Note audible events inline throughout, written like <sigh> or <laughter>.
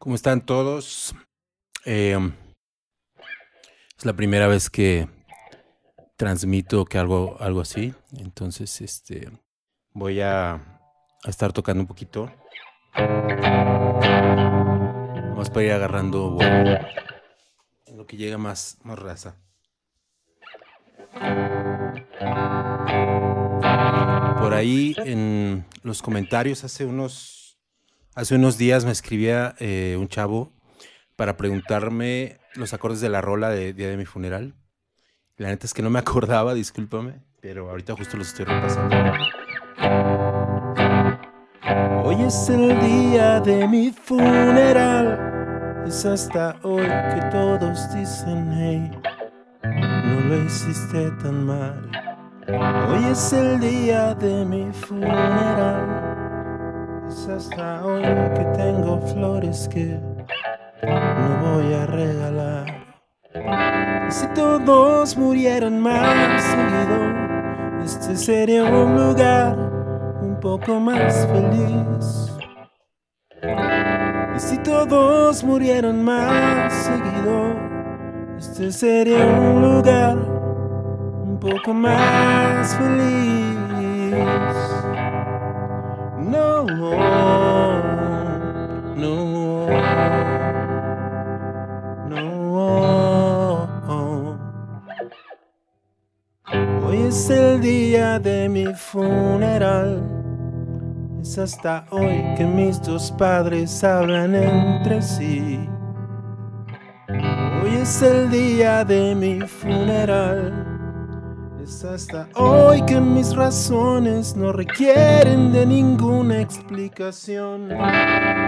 ¿Cómo están todos? Eh, es la primera vez que transmito que algo, algo así. Entonces, este voy a, estar tocando un poquito. Vamos para ir agarrando vuelo. En lo que llega más, más raza. Por ahí en los comentarios hace unos, hace unos días me escribía eh, un chavo para preguntarme los acordes de la rola de Día de mi funeral. La neta es que no me <laughs> acordaba, discúlpame, pero ahorita justo los estoy repasando. Hoy es el día de mi funeral. Es hasta hoy que todos dicen, hey, no lo hiciste tan mal. Hoy es el día de mi funeral. Es hasta hoy que tengo flores que no voy a regalar. Si todos murieran más seguido, este sería un lugar un poco más feliz. Si todos murieran más seguido, este sería un lugar poco más feliz. No, no, no. Hoy es el día de mi funeral. Es hasta hoy que mis dos padres hablan entre sí. Hoy es el día de mi funeral. Hasta hoy que mis razones no requieren de ninguna explicación.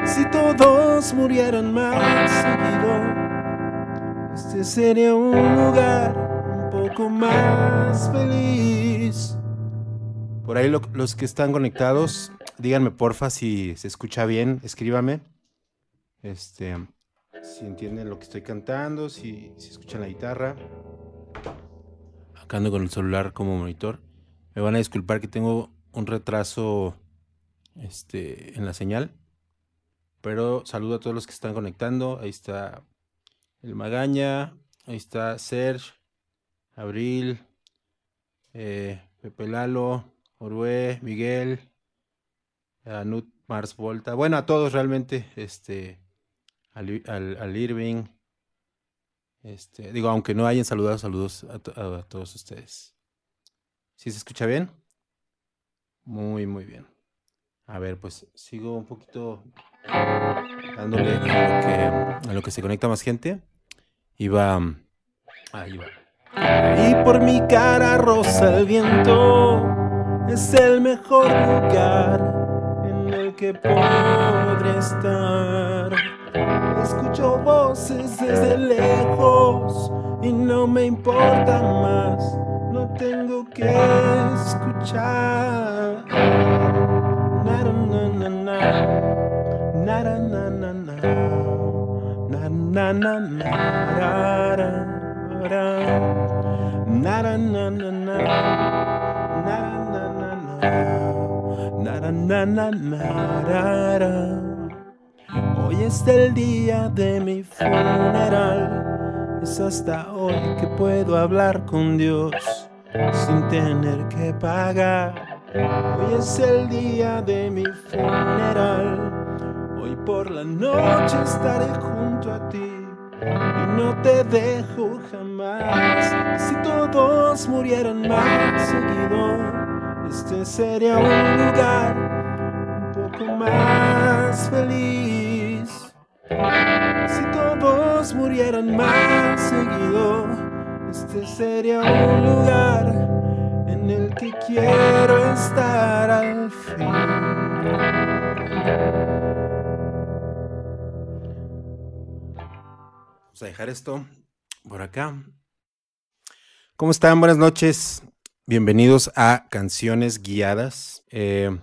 Si todos murieran más seguido, este sería un lugar un poco más feliz. Por ahí lo- los que están conectados, díganme porfa si se escucha bien, escríbame. Este, si entienden lo que estoy cantando, si, si escuchan la guitarra. Acá ando con el celular como monitor. Me van a disculpar que tengo un retraso este, en la señal. Pero saludo a todos los que están conectando. Ahí está el Magaña. Ahí está Serge, Abril, eh, Pepe Lalo, Orue, Miguel, Anut Mars Volta. Bueno, a todos realmente. Este, al, al- al Irving. Este, digo, aunque no hayan saludado, saludos a, to- a- a todos ustedes. ¿Sí se escucha bien? Muy, muy bien. A ver, pues sigo un poquito dándole a lo que, se conecta más gente. Va. Ahí va. Y por mi cara rosa el viento es el mejor lugar en el que podré estar. Escucho voces desde lejos y no me importa más. No tengo que escuchar. Na, na, na, na. Na, na, na, Hoy es el día de mi funeral. Es hasta hoy que puedo hablar con Dios sin tener que pagar. Hoy es el día de mi funeral. Hoy por la noche estaré junto a ti y no te dejo jamás. Si todos murieran más seguido, este sería un lugar un poco más feliz. Si todos murieran más seguido, este sería un lugar en el que quiero estar al fin. Vamos a dejar esto por acá. ¿Cómo están? Buenas noches. Bienvenidos a Canciones Guiadas. Eh,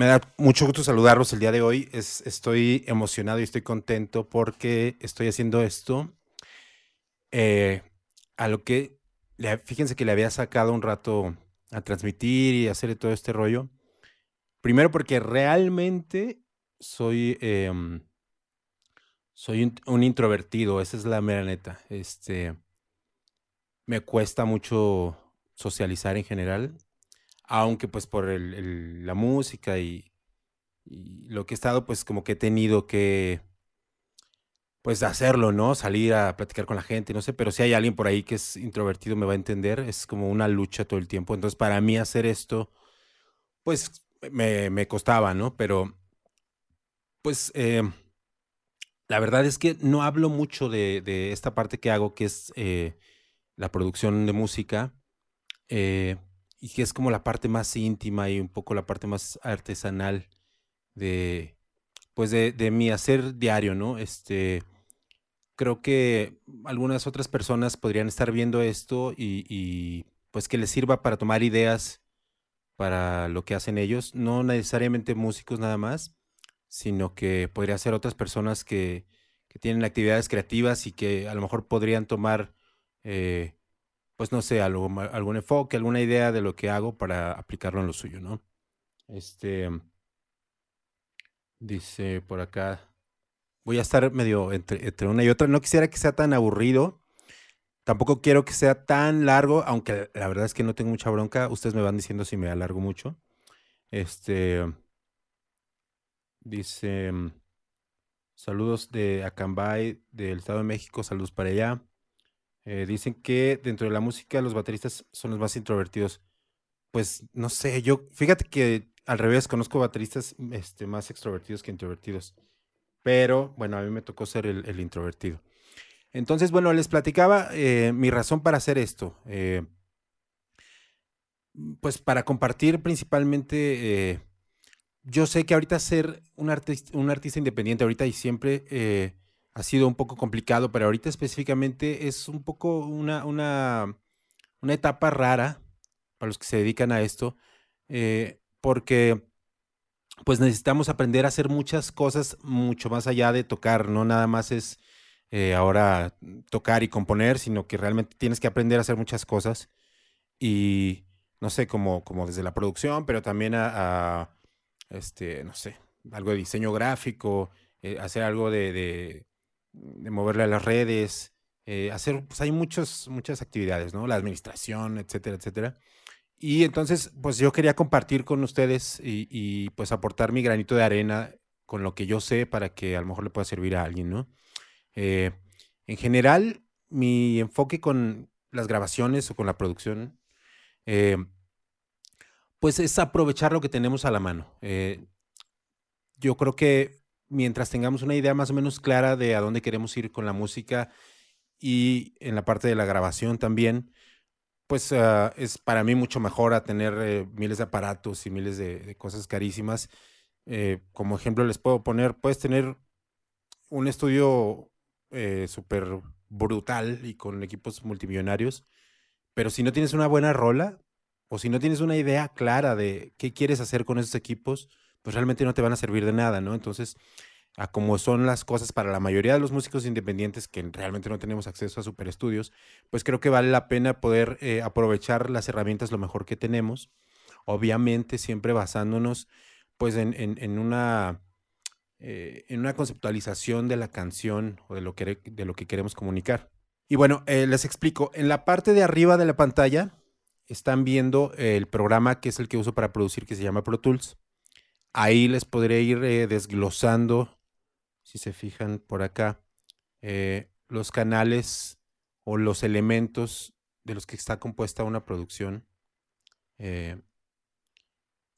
me da mucho gusto saludarlos el día de hoy. Es- estoy emocionado y estoy contento porque estoy haciendo esto eh, a lo que, le- fíjense que le había sacado un rato a transmitir y hacer todo este rollo. Primero porque realmente soy, em, soy un, introvertido, esa es la mera neta. Este, me cuesta mucho socializar en general, aunque pues por la música y, y, lo que he estado, pues como que he tenido que, pues hacerlo, ¿no? Salir a platicar con la gente, no sé, pero si hay alguien por ahí que es introvertido me va a entender, es como una lucha todo el tiempo. Entonces para mí hacer esto, pues me, costaba, ¿no? Pero, pues, eh, la verdad es que no hablo mucho de, esta parte que hago, que es eh, la producción de música, eh, y que es como la parte más íntima y un poco la parte más artesanal de, pues, de, de mi hacer diario, ¿no? Este, creo que algunas otras personas podrían estar viendo esto y, y pues que les sirva para tomar ideas para lo que hacen ellos, no necesariamente músicos nada más, sino que podría ser otras personas que, tienen actividades creativas y que a lo mejor podrían tomar, eh, pues no sé, algún enfoque, alguna idea de lo que hago para aplicarlo en lo suyo, ¿no? Este, dice por acá, voy a estar medio entre, entre una y otra, no quisiera que sea tan aburrido, Tampoco quiero que sea tan largo, aunque la verdad es que no tengo mucha bronca. Ustedes me van diciendo si me alargo mucho. Este. Dice. Saludos de Acambay, del Estado de México. Saludos para allá. Eh, dicen que dentro de la música los bateristas son los más introvertidos. Pues no sé, yo fíjate que al revés, conozco bateristas este, más extrovertidos que introvertidos. Pero bueno, a mí me tocó ser el introvertido. Entonces, bueno, les platicaba eh, mi razón para hacer esto. Eh, pues para compartir principalmente, yo sé que ahorita ser un, artista, un artista independiente ahorita y siempre ha sido un poco complicado, pero ahorita específicamente es un poco una, una, una etapa rara para los que se dedican a esto, porque pues necesitamos aprender a hacer muchas cosas mucho más allá de tocar, no nada más es eh, ahora tocar y componer, sino que realmente tienes que aprender a hacer muchas cosas. Y no sé, como, como desde la producción, pero también a, este, no sé, algo de diseño gráfico, eh, hacer algo de, moverle a las redes, eh, hacer, pues hay muchos, muchas actividades, ¿no? La administración, etcétera, etcétera. Y entonces, pues yo quería compartir con ustedes y, y, pues aportar mi granito de arena con lo que yo sé para que a lo mejor le pueda servir a alguien, ¿no? Eh, en general, mi enfoque con las grabaciones o con la producción, eh, pues es aprovechar lo que tenemos a la mano. Eh, yo creo que mientras tengamos una idea más o menos clara de a dónde queremos ir con la música y en la parte de la grabación también, pues ah, es para mí mucho mejor a tener miles de aparatos y miles de cosas carísimas. como ejemplo les puedo poner, puedes tener un estudio eh, súper brutal y con equipos multimillonarios, pero si no tienes una buena rola o si no tienes una idea clara de qué quieres hacer con esos equipos, pues realmente no te van a servir de nada, ¿no? Entonces, a como son las cosas para la mayoría de los músicos independientes que realmente no tenemos acceso a super estudios, pues creo que vale la pena poder eh, aprovechar las herramientas lo mejor que tenemos, obviamente siempre basándonos pues en, en una eh, en una conceptualización de la canción o de lo que, de lo que queremos comunicar. Y bueno, eh, les explico. En la parte de arriba de la pantalla están viendo el programa que es el que uso para producir, que se llama Pro Tools. Ahí les podré ir eh, desglosando, si se fijan por acá, los canales o los elementos de los que está compuesta una producción.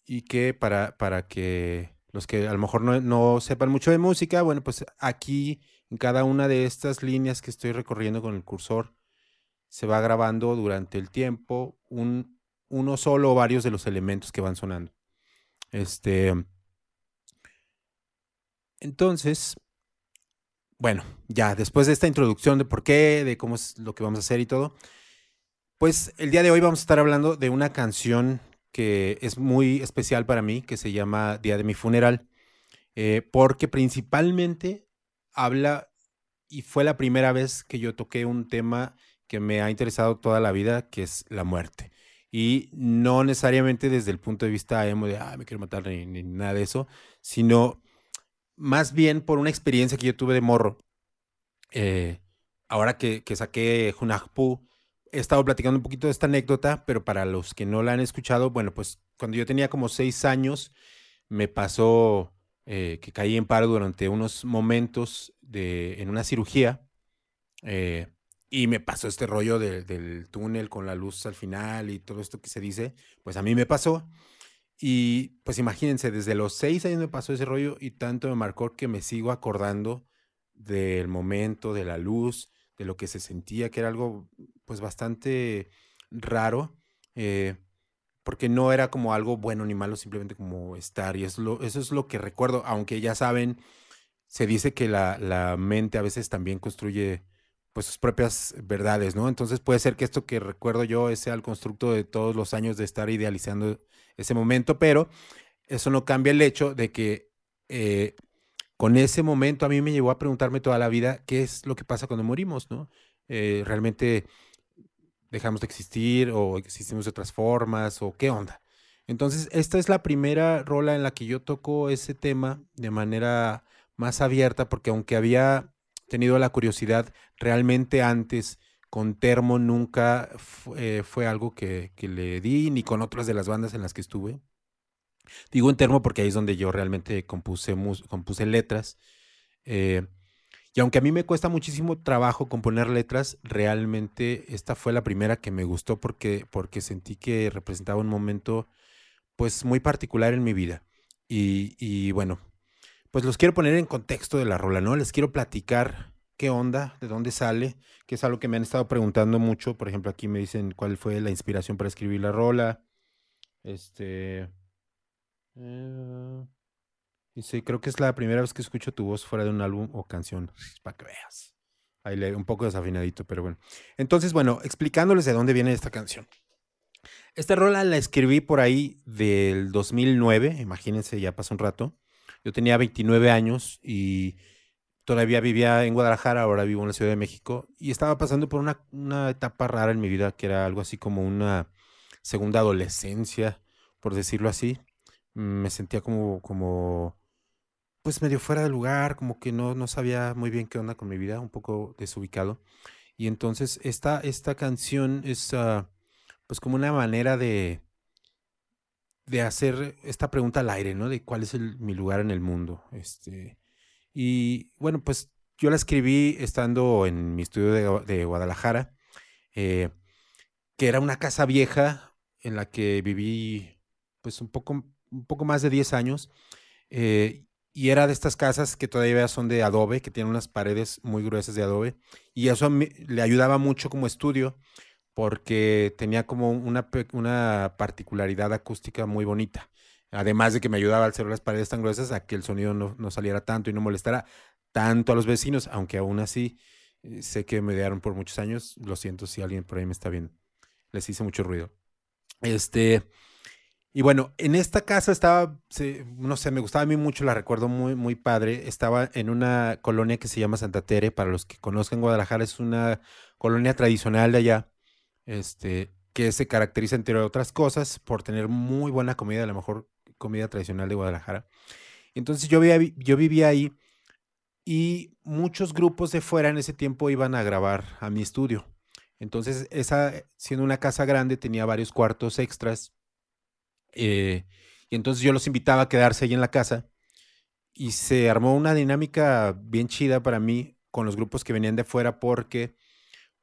y que para, para que los que a lo mejor no, sepan mucho de música, bueno, pues aquí en cada una de estas líneas que estoy recorriendo con el cursor, se va grabando durante el tiempo un, uno solo o varios de los elementos que van sonando. Este, entonces, bueno, ya después de esta introducción de por qué, de cómo es lo que vamos a hacer y todo, pues el día de hoy vamos a estar hablando de una canción que es muy especial para mí, que se llama Día de mi funeral, eh, porque principalmente habla y fue la primera vez que yo toqué un tema que me ha interesado toda la vida, que es la muerte. Y no necesariamente desde el punto de vista de, ah, me quiero matar ni, nada de eso, sino más bien por una experiencia que yo tuve de morro. Eh, ahora que, que saqué Hunahpu, he estado platicando un poquito de esta anécdota, pero para los que no la han escuchado, bueno, pues cuando yo tenía como seis años, me pasó eh, que caí en paro durante unos momentos de, en una cirugía. Eh, y me pasó este rollo del túnel con la luz al final y todo esto que se dice, pues a mí me pasó. Y pues imagínense, desde los seis años me pasó ese rollo y tanto me marcó que me sigo acordando del momento, de la luz, de lo que se sentía, que era algo pues bastante raro, eh, porque no era como algo bueno ni malo, simplemente como estar. Y eso es lo que recuerdo, aunque ya saben, se dice que la, la mente a veces también construye pues sus propias verdades, ¿no? Entonces puede ser que esto que recuerdo yo sea el constructo de todos los años de estar idealizando ese momento, pero eso no cambia el hecho de que eh, con ese momento a mí me llevó a preguntarme toda la vida qué es lo que pasa cuando morimos, ¿no? Eh, ¿Realmente dejamos de existir o existimos de otras formas o qué onda? Entonces, esta es la primera rola en la que yo toco ese tema de manera más abierta, porque aunque había tenido la curiosidad realmente antes con Termo nunca eh, fue algo que, que, le di, ni con otras de las bandas en las que estuve. Digo en Termo porque ahí es donde yo realmente compuse, compuse letras. Eh, y aunque a mí me cuesta muchísimo trabajo componer letras, realmente esta fue la primera que me gustó porque, porque sentí que representaba un momento pues muy particular en mi vida. Y, y bueno, pues los quiero poner en contexto de la rola, ¿no? Les quiero platicar qué onda, de dónde sale, que es algo que me han estado preguntando mucho. Por ejemplo, aquí me dicen cuál fue la inspiración para escribir la rola. Este. Eh, sí, creo que es la primera vez que escucho tu voz fuera de un álbum o canción, para que veas. Ahí le un poco desafinadito, pero bueno. Entonces, bueno, explicándoles de dónde viene esta canción. Esta rola la escribí por ahí del 2009, imagínense, ya pasó un rato. Yo tenía 29 años y todavía vivía en Guadalajara, ahora vivo en la Ciudad de México y estaba pasando por una, una etapa rara en mi vida que era algo así como una segunda adolescencia, por decirlo así me sentía como, como, pues medio fuera de lugar, como que no, no sabía muy bien qué onda con mi vida, un poco desubicado. Y entonces esta, esta canción es uh, pues como una manera de, de hacer esta pregunta al aire, ¿no? De cuál es mi lugar en el mundo. Este, y bueno, pues yo la escribí estando en mi estudio de, Guadalajara, eh, que era una casa vieja en la que viví pues un poco un poco más de 10 años. Eh, y era de estas casas que todavía son de adobe, que tienen unas paredes muy gruesas de adobe. Y eso le ayudaba mucho como estudio porque tenía como una, una particularidad acústica muy bonita. Además de que me ayudaba al ser las paredes tan gruesas a que el sonido no, no saliera tanto y no molestara tanto a los vecinos, aunque aún así eh, sé que me dieron por muchos años. Lo siento si alguien por ahí me está viendo. Les hice mucho ruido. Este, y bueno, en esta casa estaba, no sé, me gustaba a mí mucho, la recuerdo muy, muy padre. Estaba en una colonia que se llama Santa Tere. Para los que conozcan Guadalajara, es una colonia tradicional de allá, este, que se caracteriza, entre otras cosas, por tener muy buena comida, la mejor comida tradicional de Guadalajara. Entonces yo vivía, yo vivía ahí y muchos grupos de fuera en ese tiempo iban a grabar a mi estudio. Entonces, esa, siendo una casa grande, tenía varios cuartos extras eh, y entonces yo los invitaba a quedarse ahí en la casa y se armó una dinámica bien chida para mí con los grupos que venían de fuera porque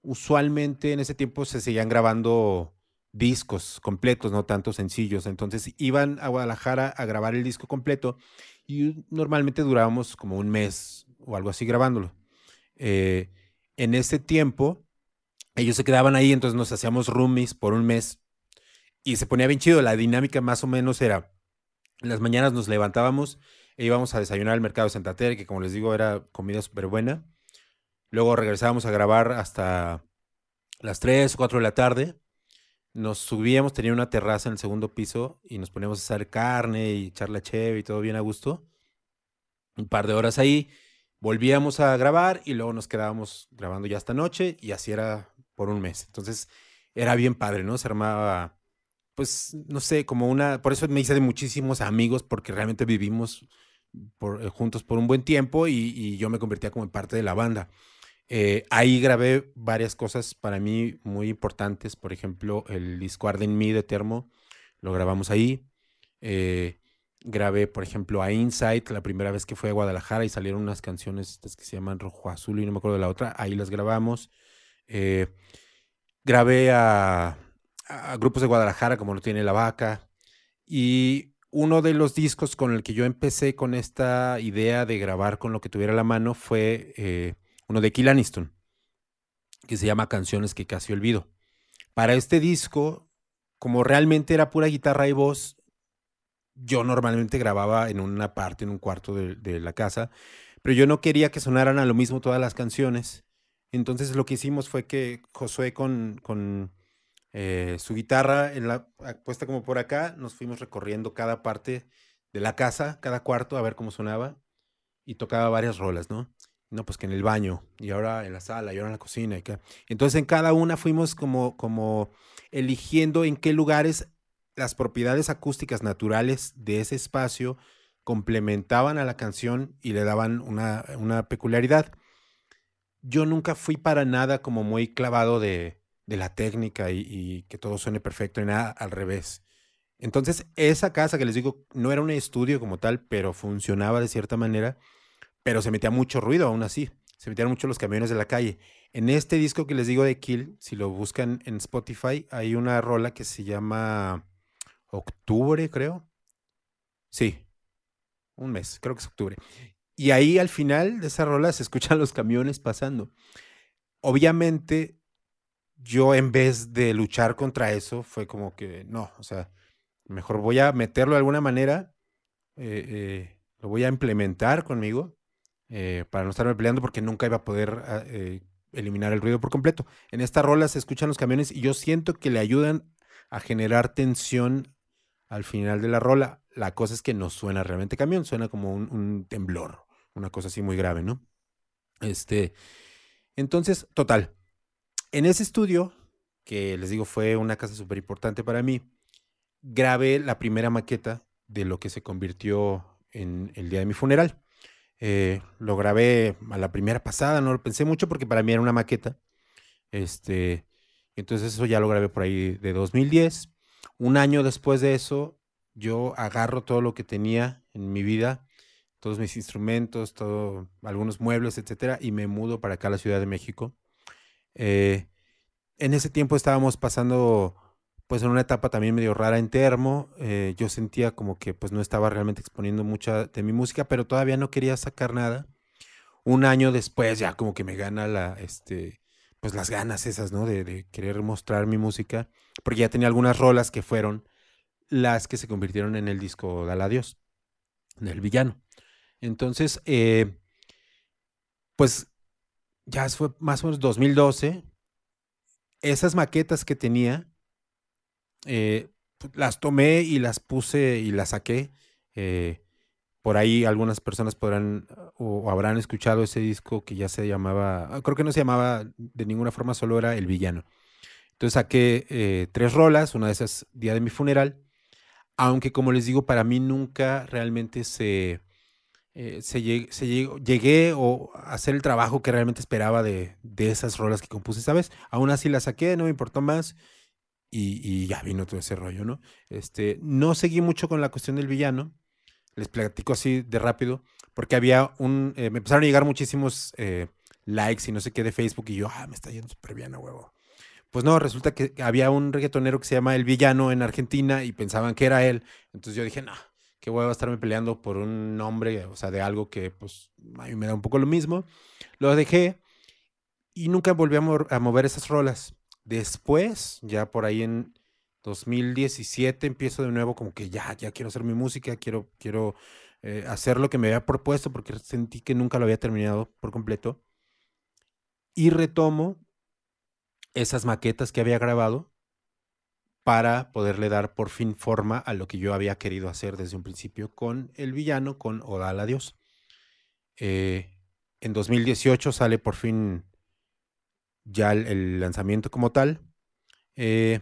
usualmente en ese tiempo se seguían grabando discos completos, no tanto sencillos. Entonces iban a Guadalajara a grabar el disco completo y normalmente durábamos como un mes o algo así grabándolo. Eh, en ese tiempo ellos se quedaban ahí, entonces nos hacíamos roomies por un mes y se ponía bien chido. La dinámica más o menos era, en las mañanas nos levantábamos e íbamos a desayunar al mercado de Santa Teresa, que como les digo era comida súper buena. Luego regresábamos a grabar hasta las 3 o 4 de la tarde. Nos subíamos, tenía una terraza en el segundo piso y nos poníamos a hacer carne y echar la cheve y todo bien a gusto. Un par de horas ahí. Volvíamos a grabar y luego nos quedábamos grabando ya hasta noche y así era por un mes. Entonces era bien padre, ¿no? Se armaba pues, no sé, como una, por eso me hice de muchísimos amigos, porque realmente vivimos por, eh, juntos por un buen tiempo y, yo me convertía como en parte de la banda. Eh, ahí grabé varias cosas para mí muy importantes, por ejemplo, el disco Arden Me de Termo, lo grabamos ahí. Eh, grabé, por ejemplo, a Insight, la primera vez que fue a Guadalajara y salieron unas canciones que se llaman Rojo Azul y no me acuerdo de la otra, ahí las grabamos. grabé a, grupos de Guadalajara como lo tiene La Vaca y uno de los discos con el que yo empecé con esta idea de grabar con lo que tuviera la mano fue eh, uno de Kill Aniston, que se llama Canciones que casi olvido. Para este disco, como realmente era pura guitarra y voz, yo normalmente grababa en una parte, en un cuarto de, la casa, pero yo no quería que sonaran a lo mismo todas las canciones. Entonces lo que hicimos fue que Josué con, con eh, su guitarra en la, puesta como por acá, nos fuimos recorriendo cada parte de la casa, cada cuarto, a ver cómo sonaba, y tocaba varias rolas, ¿no? No, pues que en el baño, y ahora en la sala, y ahora en la cocina. Y Entonces en cada una fuimos como, como eligiendo en qué lugares las propiedades acústicas naturales de ese espacio complementaban a la canción y le daban una, una peculiaridad. Yo nunca fui para nada como muy clavado de, de la técnica y, que todo suene perfecto y nada al revés. Entonces, esa casa que les digo, no era un estudio como tal, pero funcionaba de cierta manera, pero se metía mucho ruido aún así. Se metían mucho los camiones de la calle. En este disco que les digo de Kill, si lo buscan en Spotify, hay una rola que se llama Octubre, creo. Sí, un mes, creo que es octubre. Y ahí al final de esa rola se escuchan <laughs> los camiones pasando. Obviamente yo en vez de luchar contra eso, fue como que no, o sea, mejor voy a meterlo de alguna manera, eh, eh, lo voy a implementar conmigo eh, para no estarme peleando porque nunca iba a poder ah, eliminar el ruido por completo. En esta rola se escuchan los camiones y yo siento que le ayudan a generar tensión al final de la rola. La cosa es que no suena realmente camión, suena como un, un temblor, una cosa así muy grave, ¿no? Este, entonces, total, en ese estudio, que les digo fue una casa súper importante para mí, grabé la primera maqueta de lo que se convirtió en el día de mi funeral. Eh, lo grabé a la primera pasada, no lo pensé mucho porque para mí era una maqueta. Este, entonces eso ya lo grabé por ahí de 2010. Un año después de eso, yo agarro todo lo que tenía en mi vida, todos mis instrumentos, todo, algunos muebles, etcétera, y me mudo para acá a la Ciudad de México. Eh, en ese tiempo estábamos pasando pues en una etapa también medio rara en Termo. Eh, yo sentía como que pues no estaba realmente exponiendo mucha de mi música, pero todavía no quería sacar nada. Un año después ya como que me gana la, este, pues las ganas esas, ¿no? De, querer mostrar mi música, porque ya tenía algunas rolas que fueron las que se convirtieron en el disco Dale Adiós, del villano. Entonces, eh, pues ya fue más o menos 2012, esas maquetas que tenía, eh, las tomé y las puse y las saqué. Eh, por ahí algunas personas podrán o, habrán escuchado ese disco que ya se llamaba, creo que no se llamaba de ninguna forma, solo era El Villano. Entonces saqué eh, tres rolas, una de esas día de mi funeral, aunque como les digo, para mí nunca realmente se, se, llegué o a hacer el trabajo que realmente esperaba de, esas rolas que compuse, ¿sabes? Aún así las saqué, no me importó más y, ya vino todo ese rollo, ¿no? Este, no seguí mucho con la cuestión del villano, les platico así de rápido, porque había un, eh, me empezaron a llegar muchísimos eh, likes y no sé qué de Facebook y yo, ah, me está yendo súper bien a huevo. Pues no, resulta que había un reggaetonero que se llama El Villano en Argentina y pensaban que era él. Entonces yo dije, no, voy a estarme peleando por un nombre, o sea, de algo que pues a mí me da un poco lo mismo. Lo dejé y nunca volví a, mover esas rolas. Después, ya por ahí en 2017 empiezo de nuevo como que ya, ya quiero hacer mi música, quiero, quiero eh, hacer lo que me había propuesto porque sentí que nunca lo había terminado por completo. Y retomo esas maquetas que había grabado para poderle dar por fin forma a lo que yo había querido hacer desde un principio con el villano, con Odal Adiós. Eh, en 2018 sale por fin ya el, lanzamiento como tal. Eh,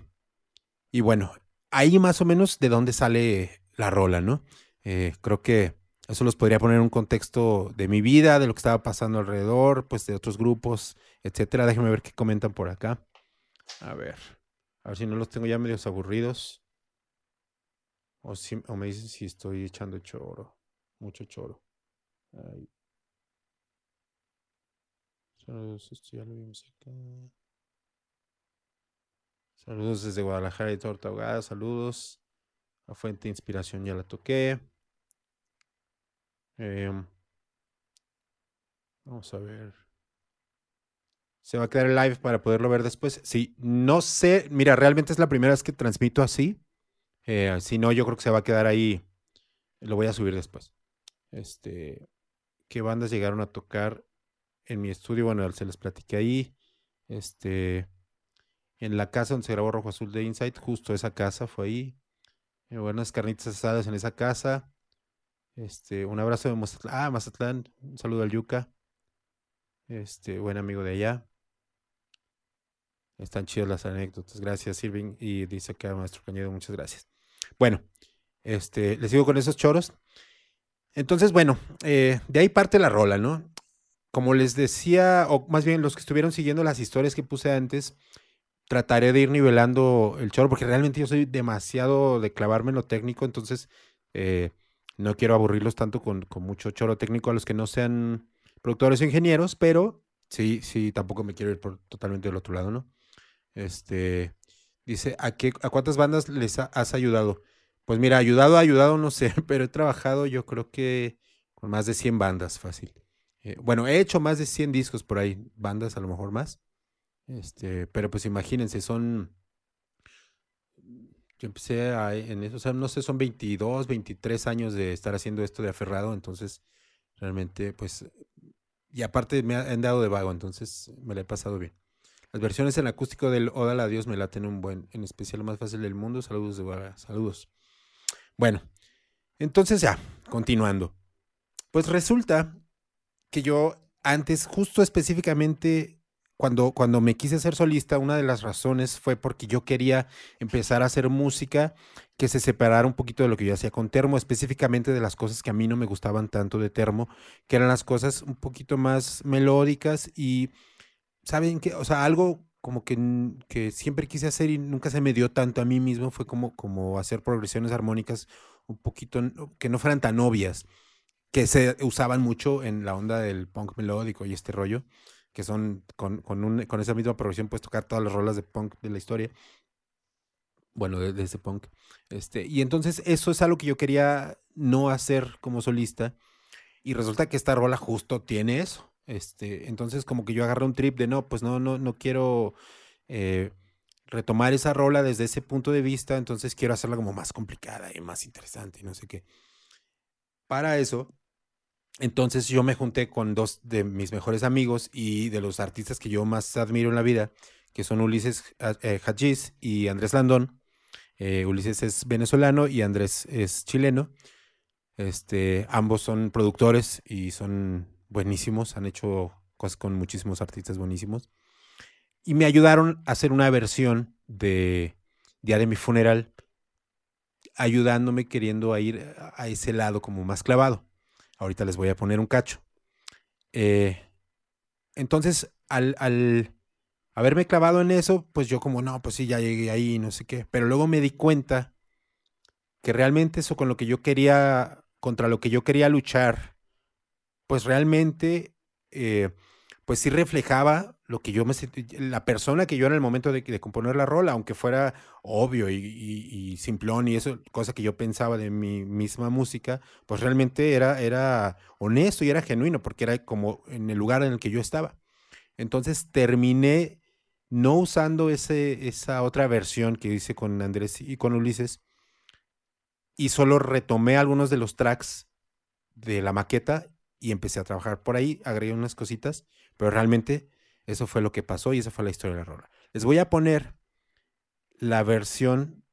y bueno, ahí más o menos de dónde sale la rola, ¿no? Eh, creo que eso los podría poner en un contexto de mi vida, de lo que estaba pasando alrededor, pues de otros grupos, etcétera. Déjenme ver qué comentan por acá. A ver, a ver si no los tengo ya medios aburridos. O, o me dicen si estoy echando choro, mucho choro. Saludos, esto ya lo vimos acá. Saludos desde Guadalajara y Torta Ahogada, saludos. La fuente de inspiración ya la toqué. Em, vamos a ver. Se va a quedar el live para poderlo ver después. Sí, no sé. Mira, realmente es la primera vez que transmito así. Eh, si no, yo creo que se va a quedar ahí. Lo voy a subir después. Este, ¿qué bandas llegaron a tocar en mi estudio? Bueno, se les platiqué ahí. Este, en la casa donde se grabó Rojo Azul de Insight, justo esa casa fue ahí. Eh, buenas carnitas asadas en esa casa. Este, un abrazo de Mazatlán. Ah, Mazatlán. Un saludo al Yuca. Este, buen amigo de allá. Están chidas las anécdotas. Gracias, Irving. Y dice que a Maestro Cañedo, muchas gracias. Bueno, este, les sigo con esos choros. Entonces, bueno, eh, de ahí parte la rola, ¿no? Como les decía, o más bien los que estuvieron siguiendo las historias que puse antes, trataré de ir nivelando el choro, porque realmente yo soy demasiado de clavarme en lo técnico, entonces eh, no quiero aburrirlos tanto con, mucho choro técnico a los que no sean productores o ingenieros, pero sí, sí, tampoco me quiero ir por totalmente del otro lado, ¿no? Este, dice, ¿a, qué, a cuántas bandas les has ayudado? Pues mira, ayudado, ayudado, no sé, <laughs> pero he trabajado yo creo que con más de 100 bandas, fácil. Eh, bueno, he hecho más de 100 discos por ahí, bandas a lo mejor más. Este, pero pues imagínense, son. Yo empecé en eso, o sea, no sé, son 22, 23 años de estar haciendo esto de aferrado, entonces realmente, pues. Y aparte me han dado de vago, entonces me la he pasado bien. Las versiones en acústico del Oda a Dios me laten un buen, en especial lo más fácil del mundo. Saludos de Vaga, saludos. Bueno, entonces ya, continuando. Pues resulta que yo antes, justo específicamente cuando, cuando me quise ser solista, una de las razones fue porque yo quería empezar a hacer música que se separara un poquito de lo que yo hacía con Termo, específicamente de las cosas que a mí no me gustaban tanto de Termo, que eran las cosas un poquito más melódicas y, ¿saben qué? O sea, algo como que, que siempre quise hacer y nunca se me dio tanto a mí mismo fue como, como hacer progresiones armónicas un poquito, que no fueran tan obvias, que se usaban mucho en la onda del punk melódico y este rollo que son con, con, con esa misma progresión puedes tocar todas las rolas de punk de la historia. Bueno, de, ese punk. Este, y entonces eso es algo que yo quería no hacer como solista. Y resulta que esta rola justo tiene eso. Este, entonces como que yo agarré un trip de no, pues no, no, no quiero eh, retomar esa rola desde ese punto de vista, entonces quiero hacerla como más complicada y más interesante y no sé qué. Para eso entonces yo me junté con dos de mis mejores amigos y de los artistas que yo más admiro en la vida, que son Ulises eh, Hadjiz y Andrés Landón. Eh, Ulises es venezolano y Andrés es chileno. Este, ambos son productores y son buenísimos, han hecho cosas con muchísimos artistas buenísimos. Y me ayudaron a hacer una versión de Día de mi funeral, ayudándome queriendo ir a ese lado como más clavado. Ahorita les voy a poner un cacho. Eh, entonces, al, haberme clavado en eso, pues yo como, no, pues sí, ya llegué ahí, no sé qué. Pero luego me di cuenta que realmente eso con lo que yo quería, contra lo que yo quería luchar, pues realmente, eh, pues sí reflejaba lo que yo me sentí, la persona que yo en el momento de, componer la rola, aunque fuera obvio y, simplón y eso, cosa que yo pensaba de mi misma música, pues realmente era, era honesto y era genuino, porque era como en el lugar en el que yo estaba. Entonces terminé no usando ese, esa otra versión que hice con Andrés y con Ulises, y solo retomé algunos de los tracks de la maqueta y empecé a trabajar por ahí, agregué unas cositas, pero realmente eso fue lo que pasó y esa fue la historia de la rola. Les voy a poner la versión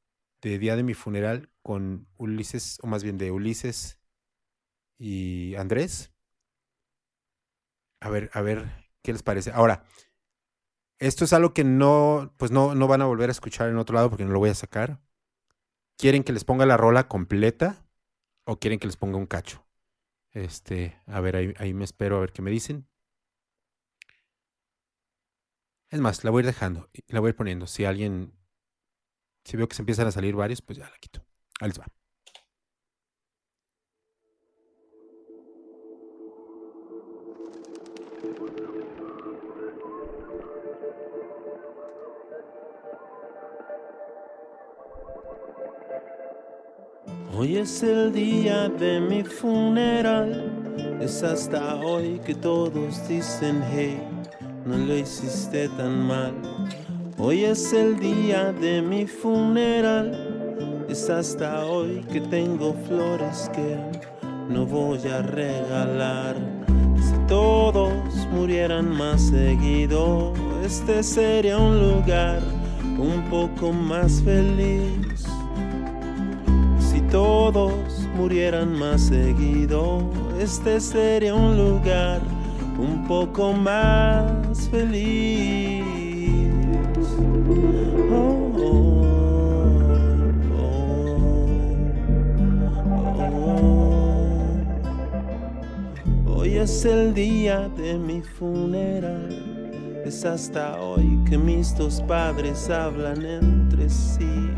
de Día de mi funeral con Ulises, o más bien de Ulises y Andrés. A ver, a ver qué les parece. Ahora, esto es algo que no, pues no, no van a volver a escuchar en otro lado porque no lo voy a sacar. ¿quieren que les ponga la rola completa o quieren que les ponga un cacho? Este, a ver, ahí, ahí me espero a ver qué me dicen. Es más, la voy a ir dejando, la voy a ir poniendo. Si alguien, si veo que se empiezan a salir varios, pues ya la quito. Ahí les va. Hoy es el día de mi funeral, es hasta hoy que todos dicen hey, no lo hiciste tan mal. Hoy es el día de mi funeral, es hasta hoy que tengo flores que no voy a regalar. Si todos murieran más seguido, este sería un lugar un poco más feliz todos murieran más seguido, este sería un lugar un poco más feliz. Oh, hoy es el día de mi funeral, es hasta hoy que mis dos padres hablan entre sí.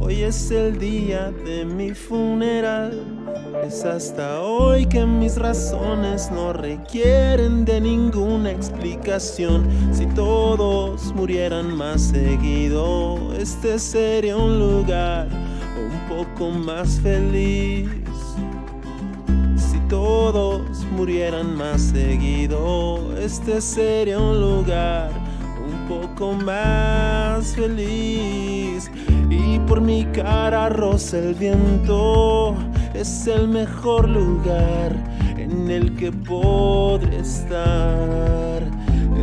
Hoy es el día de mi funeral. Es hasta hoy que mis razones no requieren de ninguna explicación. Si todos murieran más seguido, este sería un lugar un poco más feliz. Si todos murieran más seguido, este sería un lugar un poco más feliz y por mi cara roza el viento. Es el mejor lugar en el que podré estar.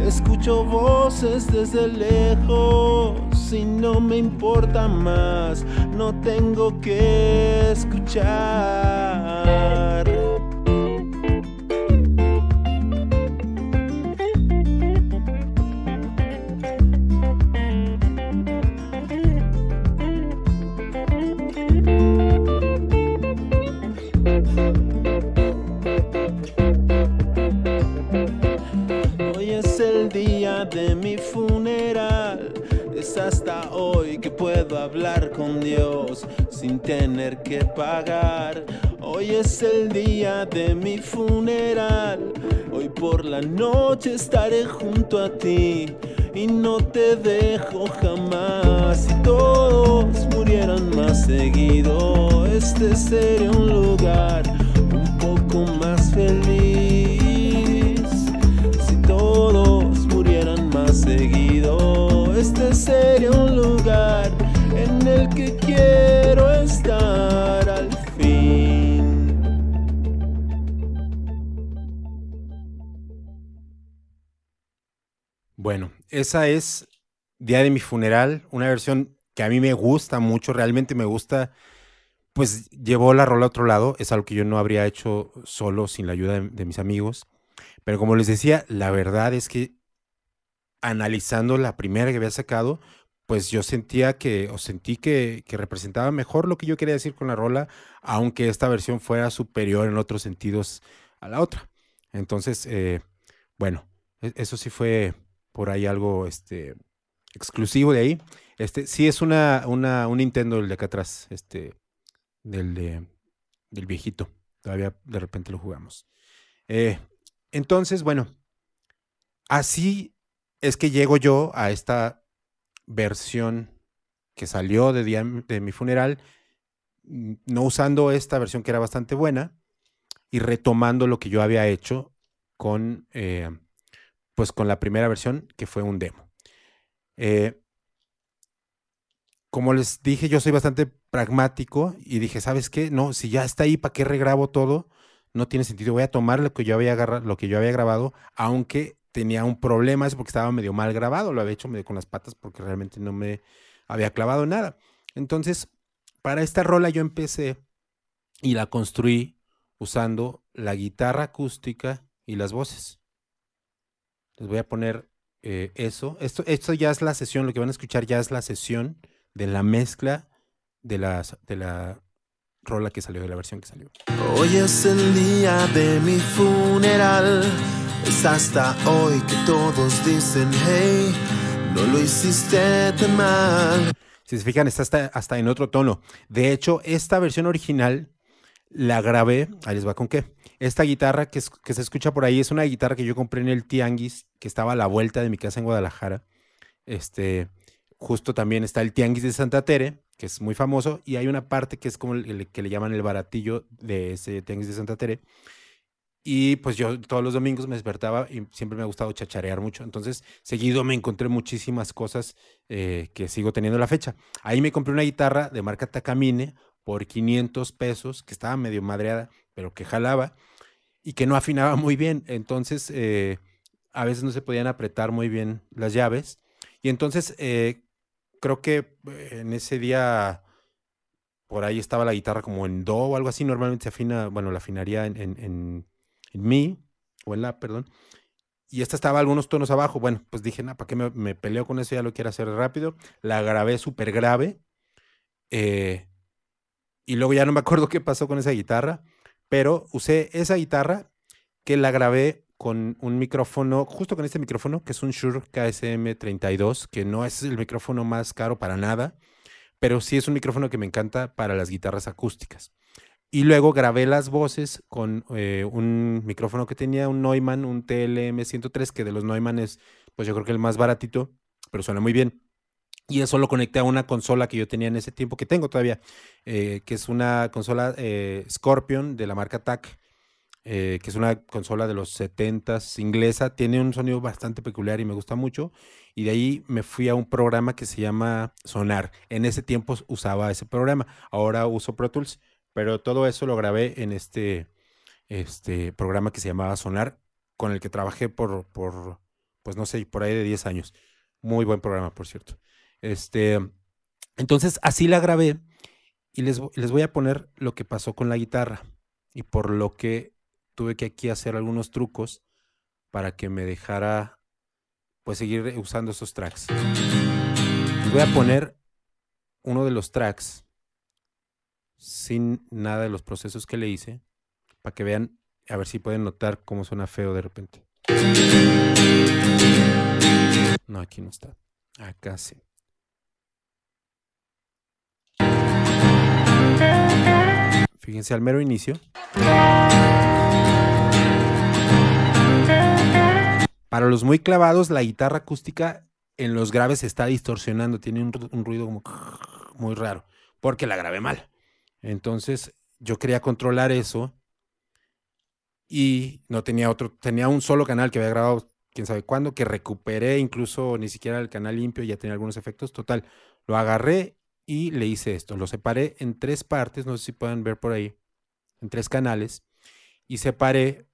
Escucho voces desde lejos y no me importa más, no tengo que escuchar. Hasta hoy que puedo hablar con Dios sin tener que pagar. Hoy es el día de mi funeral. Hoy por la noche estaré junto a ti y no te dejo jamás. Si todos murieran más seguido, este sería un lugar un poco más feliz. seguido. Este sería un lugar en el que quiero estar al fin. Bueno, esa es Día de mi funeral, una versión que a mí me gusta mucho, realmente me gusta, pues llevó la rola a otro lado, es algo que yo no habría hecho solo sin la ayuda de, de mis amigos. Pero como les decía, la verdad es que analizando la primera que había sacado, pues yo sentía que, o sentí que, representaba mejor lo que yo quería decir con la rola, aunque esta versión fuera superior en otros sentidos a la otra. Entonces, eh, bueno, e, eso sí fue por ahí algo este, exclusivo de ahí. Este, sí es una, una, un Nintendo el de acá atrás, este, del, de, del viejito. Todavía de repente lo jugamos. Eh, entonces, bueno, así es que llego yo a esta versión que salió de, mi funeral, no usando esta versión que era bastante buena y retomando lo que yo había hecho con, eh, pues con la primera versión que fue un demo. Eh, como les dije, yo soy bastante pragmático y dije, ¿sabes qué? No, si ya está ahí, ¿para qué regrabo todo? No tiene sentido. Voy a tomar lo que yo había, lo que yo había grabado, aunque tenía un problema, es porque estaba medio mal grabado, lo había hecho medio con las patas porque realmente no me había clavado nada. Entonces, para esta rola yo empecé y la construí usando la guitarra acústica y las voces. Les voy a poner eh, eso. Esto, esto ya es la sesión, lo que van a escuchar ya es la sesión de la mezcla de la, de la rola que salió, de la versión que salió. Hoy es el día de mi funeral. Es hasta hoy que todos dicen, hey, no lo hiciste tan mal. Si se fijan, está hasta, hasta en otro tono. De hecho, esta versión original la grabé, ahí va con qué. Esta guitarra que, que, se escucha por ahí es una guitarra que yo compré en el Tianguis, que estaba a la vuelta de mi casa en Guadalajara. Este, justo también está el Tianguis de Santa Tere, que es muy famoso, y hay una parte que es como el, que le llaman el baratillo de ese Tianguis de Santa Tere. Y pues yo todos los domingos me despertaba y siempre me ha gustado chacharear mucho. Entonces, seguido me encontré muchísimas cosas eh, que sigo teniendo la fecha. Ahí me compré una guitarra de marca Takamine por 500 pesos, que estaba medio madreada, pero que jalaba y que no afinaba muy bien. Entonces, eh, a veces no se podían apretar muy bien las llaves. Y entonces, eh, creo que en ese día por ahí estaba la guitarra como en do o algo así. Normalmente se afina, bueno, la afinaría en, en, en, mi o en la, perdón. Y esta estaba algunos tonos abajo. Bueno, pues dije, nada, ¿para qué me, me, peleo con eso? Ya lo quiero hacer rápido. La grabé súper grave. Eh, y luego ya no me acuerdo <laughs> qué pasó con esa guitarra, pero usé esa guitarra que la grabé con un micrófono, justo con este micrófono, que es un Shure KSM32, que no es el micrófono más caro para nada, pero sí es un micrófono que me encanta para las guitarras acústicas. Y luego grabé las voces con eh, un micrófono que tenía un Neumann, un TLM103, que de los Neumann es, pues yo creo que el más baratito, pero suena muy bien. Y eso lo conecté a una consola que yo tenía en ese tiempo, que tengo todavía, eh, que es una consola eh, Scorpion de la marca TAC, eh, que es una consola de los 70s inglesa. Tiene un sonido bastante peculiar y me gusta mucho. Y de ahí me fui a un programa que se llama Sonar. En ese tiempo usaba ese programa. Ahora uso Pro Tools, pero todo eso lo grabé en este, este programa que se llamaba Sonar, con el que trabajé por, por, pues no sé, por ahí de 10 años. Muy buen programa, por cierto. Este, entonces, así la grabé y les, les voy a poner lo que pasó con la guitarra y por lo que tuve que aquí hacer algunos trucos para que me dejara pues seguir usando esos tracks. voy a poner uno de los tracks sin nada de los procesos que le hice para que vean, a ver si pueden notar cómo suena feo de repente. No, aquí no está. Acá sí. Fíjense al mero inicio. Para los muy clavados, la guitarra acústica en los graves está distorsionando, tiene un, ruido como muy raro, porque la grabé mal. Entonces, yo quería controlar eso y no tenía otro, tenía un solo canal que había grabado quién sabe cuándo, que recuperé incluso ni siquiera el canal limpio, ya tenía algunos efectos. Total, lo agarré y le hice esto. Lo separé en tres partes, no sé si pueden ver por ahí, en tres canales, y separé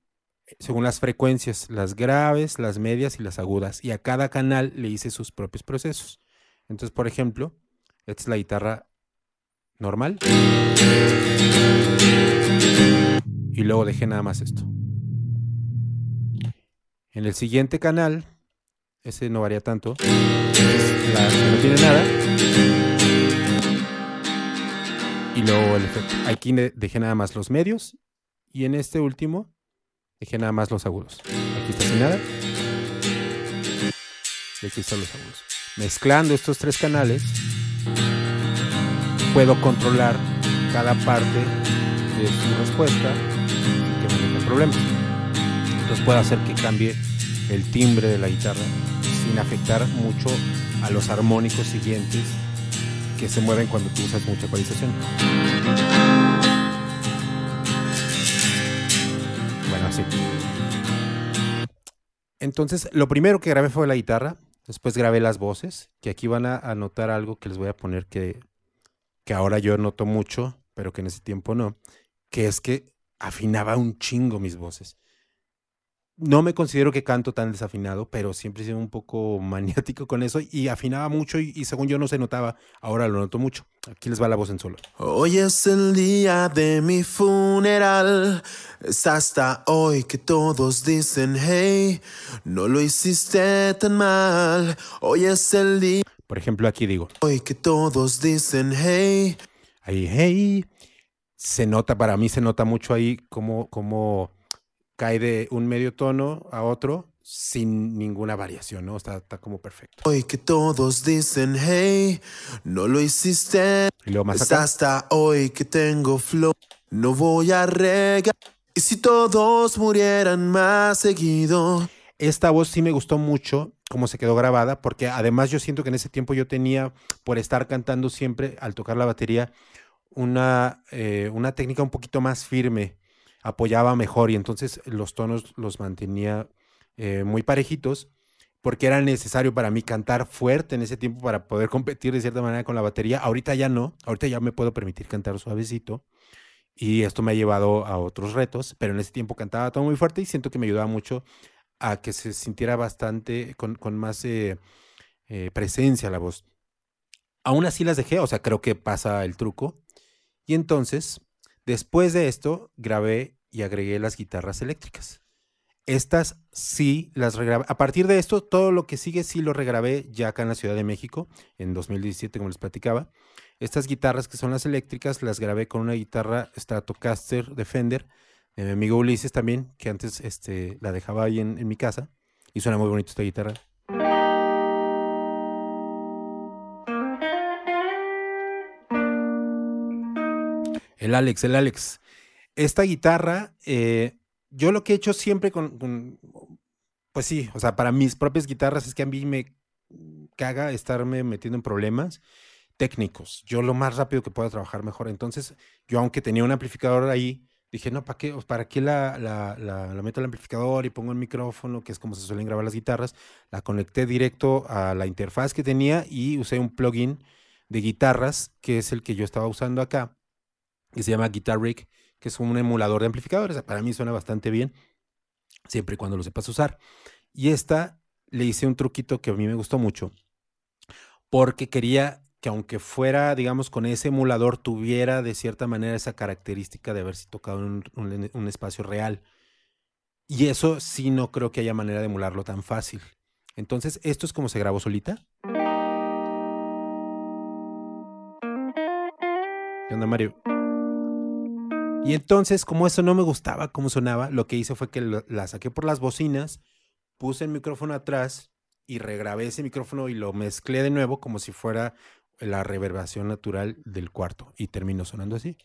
según las frecuencias, las graves, las medias y las agudas. Y a cada canal le hice sus propios procesos. Entonces, por ejemplo, esta es la guitarra normal. Y luego dejé nada más esto. En el siguiente canal, ese no varía tanto, no tiene nada y luego el efecto. Aquí dejé nada más los medios y en este último dejé nada más los agudos. Aquí está sin nada. Y aquí están los agudos. Mezclando estos tres canales, puedo controlar cada parte de su respuesta que no tenga problemas. Entonces puedo hacer que cambie el timbre de la guitarra sin afectar mucho a los armónicos siguientes que se mueven cuando tú usas mucha ecualización. Bueno, así. Entonces, lo primero que grabé fue la guitarra, después grabé las voces, que aquí van a, notar algo que les voy a poner que, que ahora yo noto mucho, pero que en ese tiempo no, que es que afinaba un chingo mis voces no me considero que canto tan desafinado, pero siempre he sido un poco <laughs> maniático con eso y afinaba mucho y, según yo no se notaba, ahora lo noto mucho. Aquí les va la voz en solo. Hoy es el día de mi funeral, es hasta hoy que todos dicen, hey, no lo hiciste tan mal, hoy es el día... Por ejemplo, aquí digo. Hoy que todos dicen, hey. ahí, hey, se nota, para mí se nota mucho ahí cómo, cómo cae de un medio tono a otro sin ninguna variación, ¿no? Está, está como perfecto. Hoy que todos dicen, hey, no lo hiciste. Y luego más acá. hasta hoy que tengo flow. No voy a regar. Y si todos murieran más seguido. Esta voz sí me gustó mucho cómo se quedó grabada, porque además yo siento que en ese tiempo yo tenía, por estar cantando siempre al tocar la batería, una, eh, una técnica un poquito más firme, apoyaba mejor y entonces los tonos los mantenía eh, muy parejitos, porque era necesario para mí cantar fuerte en ese tiempo para poder <laughs> competir de cierta manera con la batería. Ahorita ya no, ahorita ya me puedo permitir cantar suavecito. Y esto me ha llevado a otros retos, pero en ese tiempo cantaba todo muy fuerte y siento que me ayudaba mucho a que se sintiera bastante con, con más eh, eh, presencia la voz. Aún así las dejé, o sea, creo que pasa el truco. Y entonces, después de esto, grabé y agregué las guitarras eléctricas. Estas sí las regrabé. A partir de esto, todo lo que sigue sí lo regrabé ya acá en la Ciudad de México, en 2017, como les platicaba. Estas guitarras que son las eléctricas, las grabé con una guitarra Stratocaster de Fender, mi amigo Ulises también, que antes este, la dejaba ahí en, en mi casa. Y suena muy bonito esta guitarra. El Alex, el Alex. Esta guitarra, eh, yo lo que he hecho siempre con, con- pues sí, o sea, para mis propias guitarras es que a mí me caga estarme metiendo en problemas técnicos. Yo lo más rápido que pueda trabajar mejor. Entonces, yo aunque tenía un amplificador ahí, dije, no, ¿para qué, ¿para qué la, la, meto al amplificador y pongo el micrófono, que es como se suelen grabar las guitarras? La conecté directo a la interfaz que tenía y usé un plugin de guitarras, que es el que yo estaba usando acá, que se llama Guitar Rig, que es un emulador de amplificadores. Para mí suena bastante bien, siempre y cuando lo sepas usar. Y esta le hice un truquito que a mí me gustó mucho, porque quería que aunque fuera, digamos, con ese emulador, tuviera de cierta manera esa característica de haberse tocado en un, espacio real. Y eso sí no creo que haya manera de emularlo tan fácil. Entonces, esto es como se grabó solita. ¿Qué onda, Mario? Y entonces, como eso no me gustaba cómo sonaba, lo que hice fue que la saqué por las bocinas, puse el micrófono atrás y regrabé ese micrófono y lo mezclé de nuevo como si fuera la reverberación natural del cuarto. Y terminó sonando así.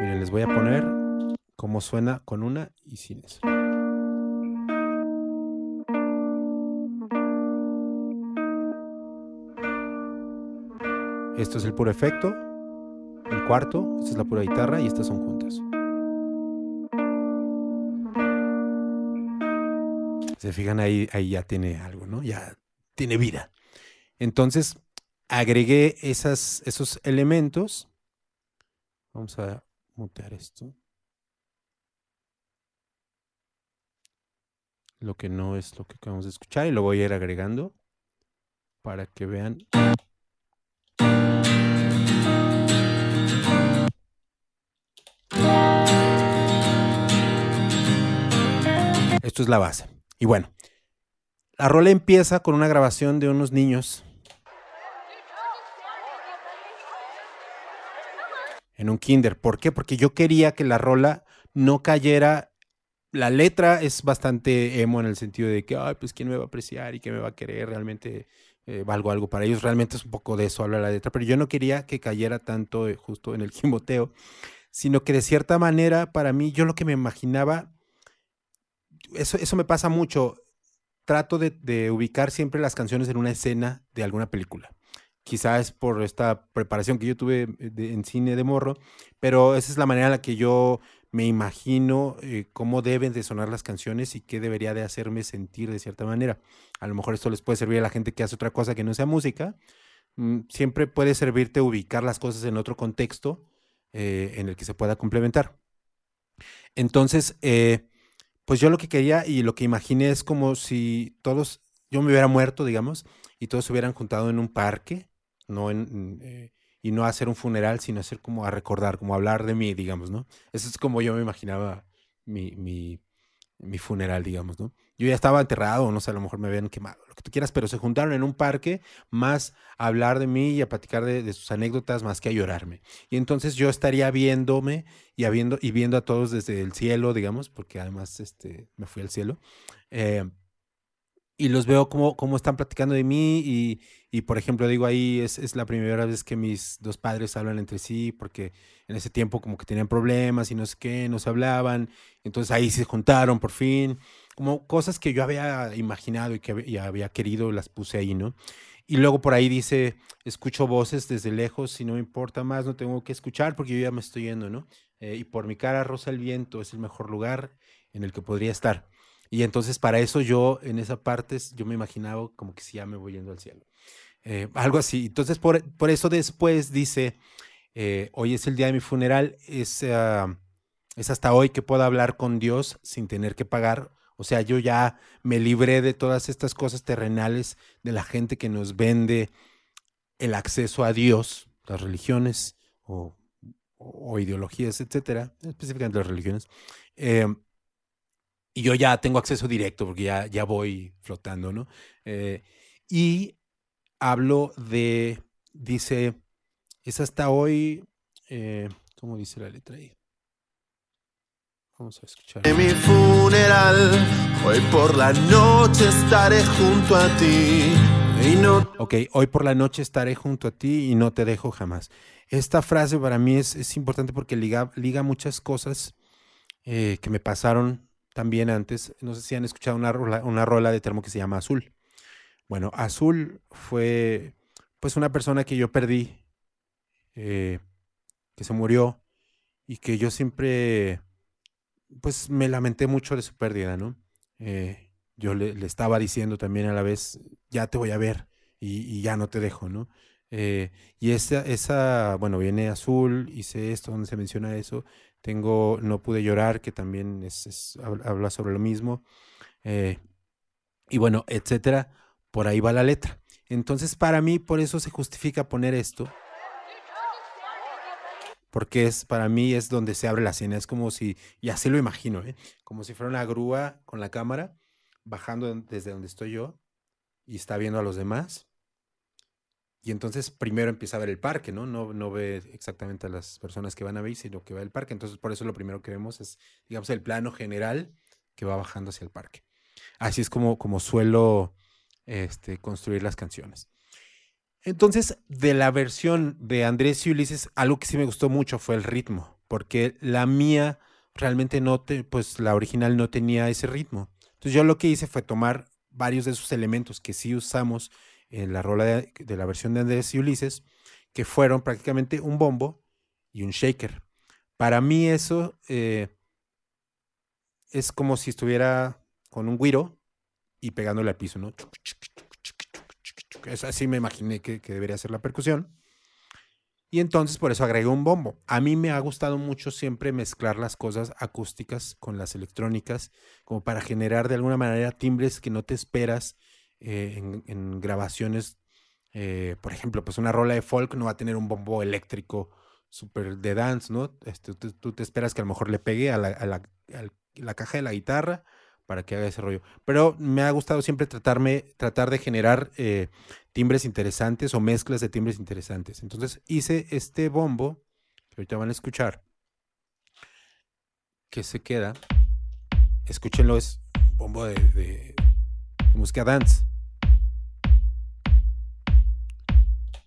Miren, les voy a poner cómo suena con una y sin eso. Esto es el puro efecto, el cuarto, esta es la pura guitarra y estas son juntas. Se fijan ahí, ahí ya tiene algo, ¿no? Ya tiene vida. Entonces, agregué esas, esos elementos. Vamos a mutear esto. Lo que no es lo que acabamos de escuchar y lo voy a ir agregando para que vean. Esto es la base. Y bueno, la rola empieza con una grabación de unos niños en un kinder. ¿Por qué? Porque yo quería que la rola no cayera. La letra es bastante emo en el sentido de que, ay, pues quién me va a apreciar y quién me va a querer, realmente eh, valgo algo para ellos. Realmente es un poco de eso habla la letra, pero yo no quería que cayera tanto eh, justo en el <laughs> gimoteo, sino que de cierta manera, para mí, yo lo que me imaginaba, eso, eso me pasa mucho. Trato de, ubicar siempre las canciones en una escena de alguna película quizás por esta preparación que yo tuve de- en cine de morro, pero esa es la manera en la que yo me imagino eh, cómo deben de sonar las canciones y qué debería de hacerme sentir de cierta manera. A lo mejor esto les puede servir a la gente que hace otra cosa que no sea música. Mm, siempre puede servirte ubicar las cosas en otro contexto eh, en el que se pueda complementar. Entonces, eh, pues yo lo que quería y lo que imaginé es como si todos, yo me hubiera muerto, digamos, y todos se hubieran juntado en un parque, no en, eh, y no hacer un funeral, sino hacer como a recordar, como hablar de mí, digamos, ¿no? Eso es como yo me imaginaba mi, mi, mi funeral, digamos, ¿no? Yo ya estaba enterrado, no sé, a lo mejor me habían quemado, lo que tú quieras, pero se juntaron en un parque más a hablar de mí y a platicar de, sus anécdotas más que a llorarme. Y entonces yo estaría viéndome y, habiendo, y viendo a todos desde el cielo, digamos, porque además este, me fui al cielo. Eh, y los veo como, como están platicando de mí y, y por ejemplo, digo ahí, es, es, la primera vez que mis dos padres hablan entre sí, porque en ese tiempo como que tenían problemas y no sé qué, no se hablaban, entonces ahí se juntaron por fin, como cosas que yo había imaginado y que había, había querido, las puse ahí, ¿no? Y luego por ahí dice, escucho voces desde lejos y no me importa más, no tengo que escuchar porque yo ya me estoy yendo, ¿no? Eh, y por mi cara rosa el viento, es el mejor lugar en el que podría estar. Y entonces para eso yo en esa parte yo me imaginaba como que si ya me voy yendo al cielo. Eh, algo así. Entonces por, por eso después dice, eh, hoy es el día de mi funeral, es, ah, es hasta hoy que puedo hablar con Dios sin tener que pagar. O sea, yo ya me libré de todas estas cosas terrenales, de la gente que nos vende el acceso a Dios, las religiones o, ideologías, etcétera, específicamente las religiones. Eh, y yo ya tengo acceso directo porque ya, ya voy flotando, ¿no? Eh, y hablo de, dice, es hasta hoy, eh, ¿cómo dice la letra ahí? Vamos a escuchar. En mi funeral, hoy por la noche estaré junto a ti. Y no... Ok, hoy por la noche estaré junto a ti y no te dejo jamás. Esta frase para mí es, es importante porque liga, liga muchas cosas eh, que me pasaron también antes, no sé si han escuchado una rola, una rola de termo que se llama Azul. Bueno, Azul fue pues una persona que yo perdí, eh, que se murió y que yo siempre pues me lamenté mucho de su pérdida, ¿no? Eh, yo le, estaba diciendo también a la vez, ya te voy a ver y, ya no te dejo, ¿no? Eh, y esa, esa, bueno, viene Azul, hice esto donde se menciona eso, tengo No pude llorar, que también es, habla sobre lo mismo. Eh, y bueno, etcétera. Por ahí va la letra. Entonces, para mí, por eso se justifica poner esto. Porque es, para mí es donde se abre la escena. Es como si, y así lo imagino, ¿eh? como si fuera una grúa con la cámara, bajando desde donde estoy yo y está viendo a los demás y entonces primero empieza a ver el parque, ¿no? ¿no? No ve exactamente a las personas que van a ver, sino que ve el parque. Entonces por eso lo primero que vemos es, digamos, el plano general que va bajando hacia el parque. Así es como, como suelo este, construir las canciones. Entonces, de la versión de Andrés y Ulises, algo que sí me gustó mucho fue el ritmo, porque la mía realmente no, te, pues la original no tenía ese ritmo. Entonces yo lo que hice fue tomar varios de esos elementos que sí usamos en la rola de, la versión de Andrés y Ulises, que fueron prácticamente un bombo y un shaker. Para mí eso eh, es como si estuviera con un guiro y pegándole al piso, ¿no? así me imaginé que, que, debería ser la percusión. Y entonces por eso agregué un bombo. A mí me ha gustado mucho siempre mezclar las cosas acústicas con las electrónicas, como para generar de alguna manera timbres que no te esperas eh, en, grabaciones, eh, por ejemplo, pues una rola de folk no va a tener un bombo eléctrico súper de dance, ¿no? Este, tú, te esperas que a lo mejor le pegue a la, caja de la guitarra para que haga ese rollo. Pero me ha gustado siempre tratarme, tratar de generar eh, timbres interesantes o mezclas de timbres interesantes. Entonces hice este bombo, que ahorita van a escuchar, que se queda. Escúchenlo, es bombo de, de música dance.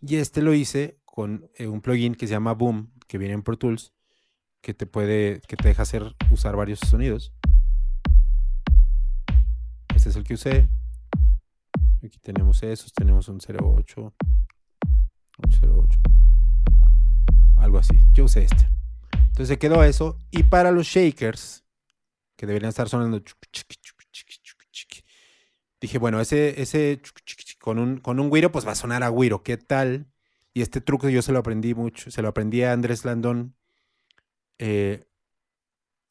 Y este lo hice con eh, un plugin que se llama Boom, que viene en Pro Tools, que te puede, que te deja hacer, usar varios sonidos. Este es el que usé. Aquí tenemos esos, tenemos un 08, 08, algo así. Yo usé este. Entonces se quedó eso. Y para los shakers, que deberían estar sonando, dije, bueno, ese, ese con un, con un güiro, pues va a sonar a güiro. ¿Qué tal? Y este truco yo se lo aprendí mucho, se lo aprendí a Andrés Landón. Eh,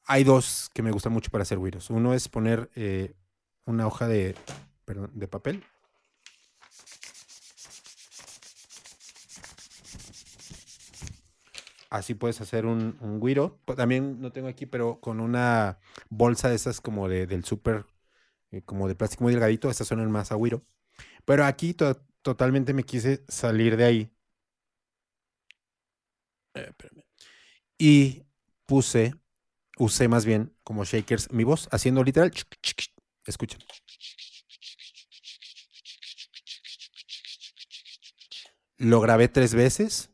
hay dos que me gustan mucho para hacer güiros. Uno es poner eh, una hoja de, de papel. Así puedes hacer un, un güiro. También no tengo aquí, pero con una bolsa de esas como de, del súper, eh, como de plástico muy delgadito. Estas son el más agüiro. Pero aquí totalmente me quise salir de ahí. Eh, y puse, usé más bien como shakers mi voz, haciendo literal. Escuchen. Lo grabé tres veces,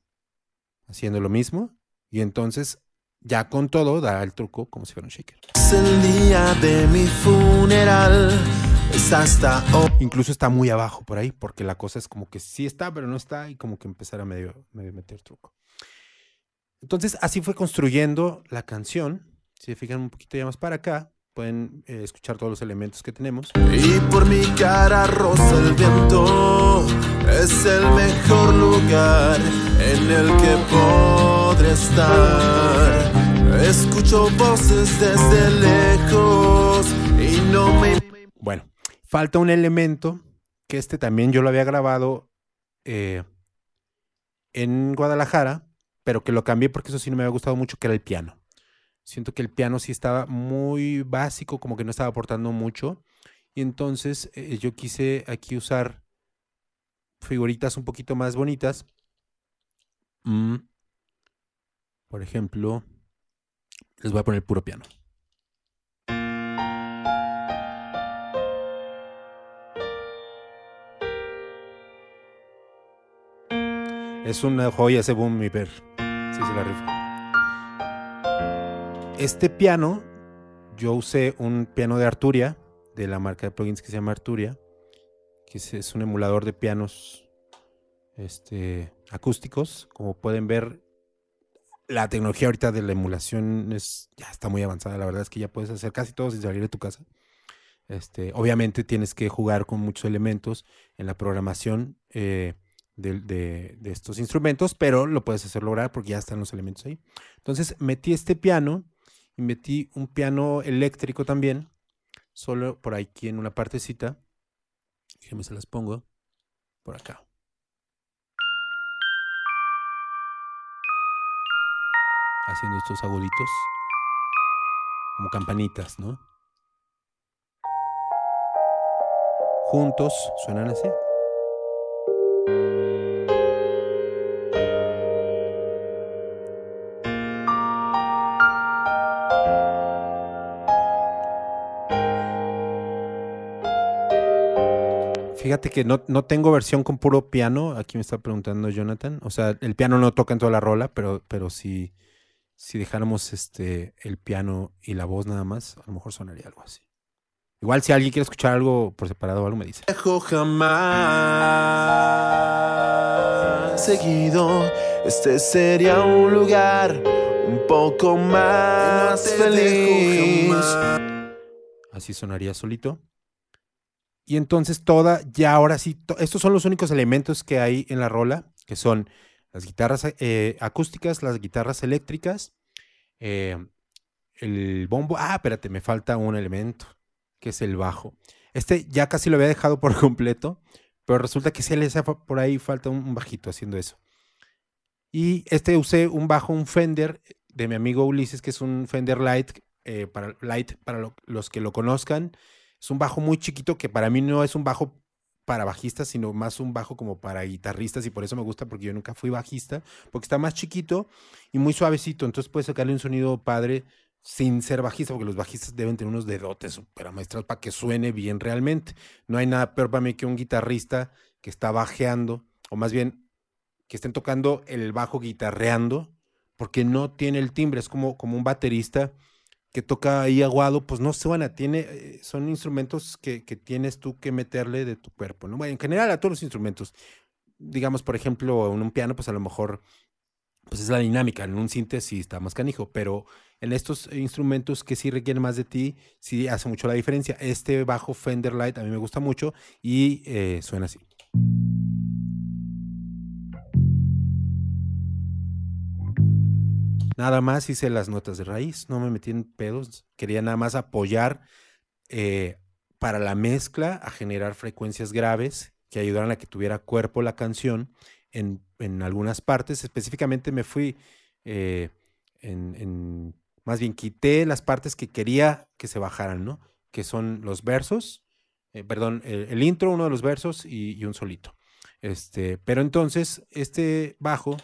haciendo lo mismo, y entonces ya con todo da el truco como si fuera un shaker. Es el día de mi funeral. Es hasta Incluso está muy abajo por ahí, porque la cosa es como que sí está, pero no está, y como que empezar a medio, medio meter truco. Entonces, así fue construyendo la canción. Si se fijan un poquito ya más para acá, pueden eh, escuchar todos los elementos que tenemos. Y por mi cara rosa el viento es el mejor lugar en el que podré estar. Escucho voces desde lejos y no me... Bueno, falta un elemento que este también yo lo había grabado eh, en Guadalajara, pero que lo cambié porque eso sí no me había gustado mucho, que era el piano. Siento que el piano sí estaba muy básico, como que no estaba aportando mucho. Y entonces eh, yo quise aquí usar figuritas un poquito más bonitas. Mm. Por ejemplo, les voy a poner puro piano. Es una joya ese boom, mi per. Sí, se la rifa. Este piano, yo usé un piano de Arturia, de la marca de plugins que se llama Arturia, que es, un emulador de pianos este, acústicos. Como pueden ver, la tecnología ahorita de la emulación es, ya está muy avanzada. La verdad es que ya puedes hacer casi todo sin salir de tu casa. Este, obviamente tienes que jugar con muchos elementos en la programación. Eh, de, estos instrumentos, pero lo puedes hacer lograr porque ya están los elementos ahí. Entonces metí este piano y metí un piano eléctrico también, solo por aquí en una partecita. Déjenme se las pongo por acá. Haciendo estos aguditos, como campanitas, ¿no? Juntos suenan así. Fíjate que no, no, tengo versión con puro piano. Aquí me está preguntando Jonathan. O sea, el piano no toca en toda la rola, pero, pero si, si dejáramos este, el piano y la voz nada más, a lo mejor sonaría algo así. Igual si alguien quiere escuchar algo por separado o algo me dice. Dejo jamás seguido. Este sería un lugar un poco más feliz. Así sonaría solito. Y entonces toda, ya ahora sí, estos son los únicos elementos que hay en la rola, que son las guitarras eh, acústicas, las guitarras eléctricas, eh, el bombo. Ah, espérate, me falta un elemento, que es el bajo. Este ya casi lo había dejado por <laughs> completo, pero resulta que si le hace por ahí falta un, bajito haciendo eso. Y este usé un bajo, un Fender de mi amigo Ulises, que es un Fender Light, eh, para, Light, para los que lo conozcan. Es un bajo muy chiquito que para mí no es un bajo para bajistas, sino más un bajo como para guitarristas y por eso me gusta porque yo nunca fui bajista, porque está más chiquito y muy suavecito, entonces puedes sacarle un sonido padre sin ser bajista, porque los bajistas deben tener unos dedotes para maestras para que suene bien realmente. No hay nada peor para mí que un guitarrista que está bajeando, o más bien que estén tocando el bajo guitarreando, porque no tiene el timbre, es como, como un baterista que toca ahí aguado, pues no suena, tiene, eh, son instrumentos que, tienes tú que meterle de tu cuerpo, ¿no? Bueno, en general a todos los instrumentos, digamos, por ejemplo, en un piano, pues a lo mejor, pues es la dinámica, en un síntesis sí está más canijo, pero en estos instrumentos que sí requieren más de ti, sí hace mucho la diferencia. Este bajo Fender Light a mí me gusta mucho y eh, suena así. Nada más hice las notas de raíz, no me metí en pedos. Quería nada más apoyar eh, para la mezcla a generar frecuencias graves que ayudaran a que tuviera cuerpo la canción en, algunas partes. Específicamente me fui eh, en, más bien quité las partes que quería que se bajaran, ¿no? Que son los versos, eh, perdón, el, intro, uno de los versos y, un solito. Este, pero entonces, este bajo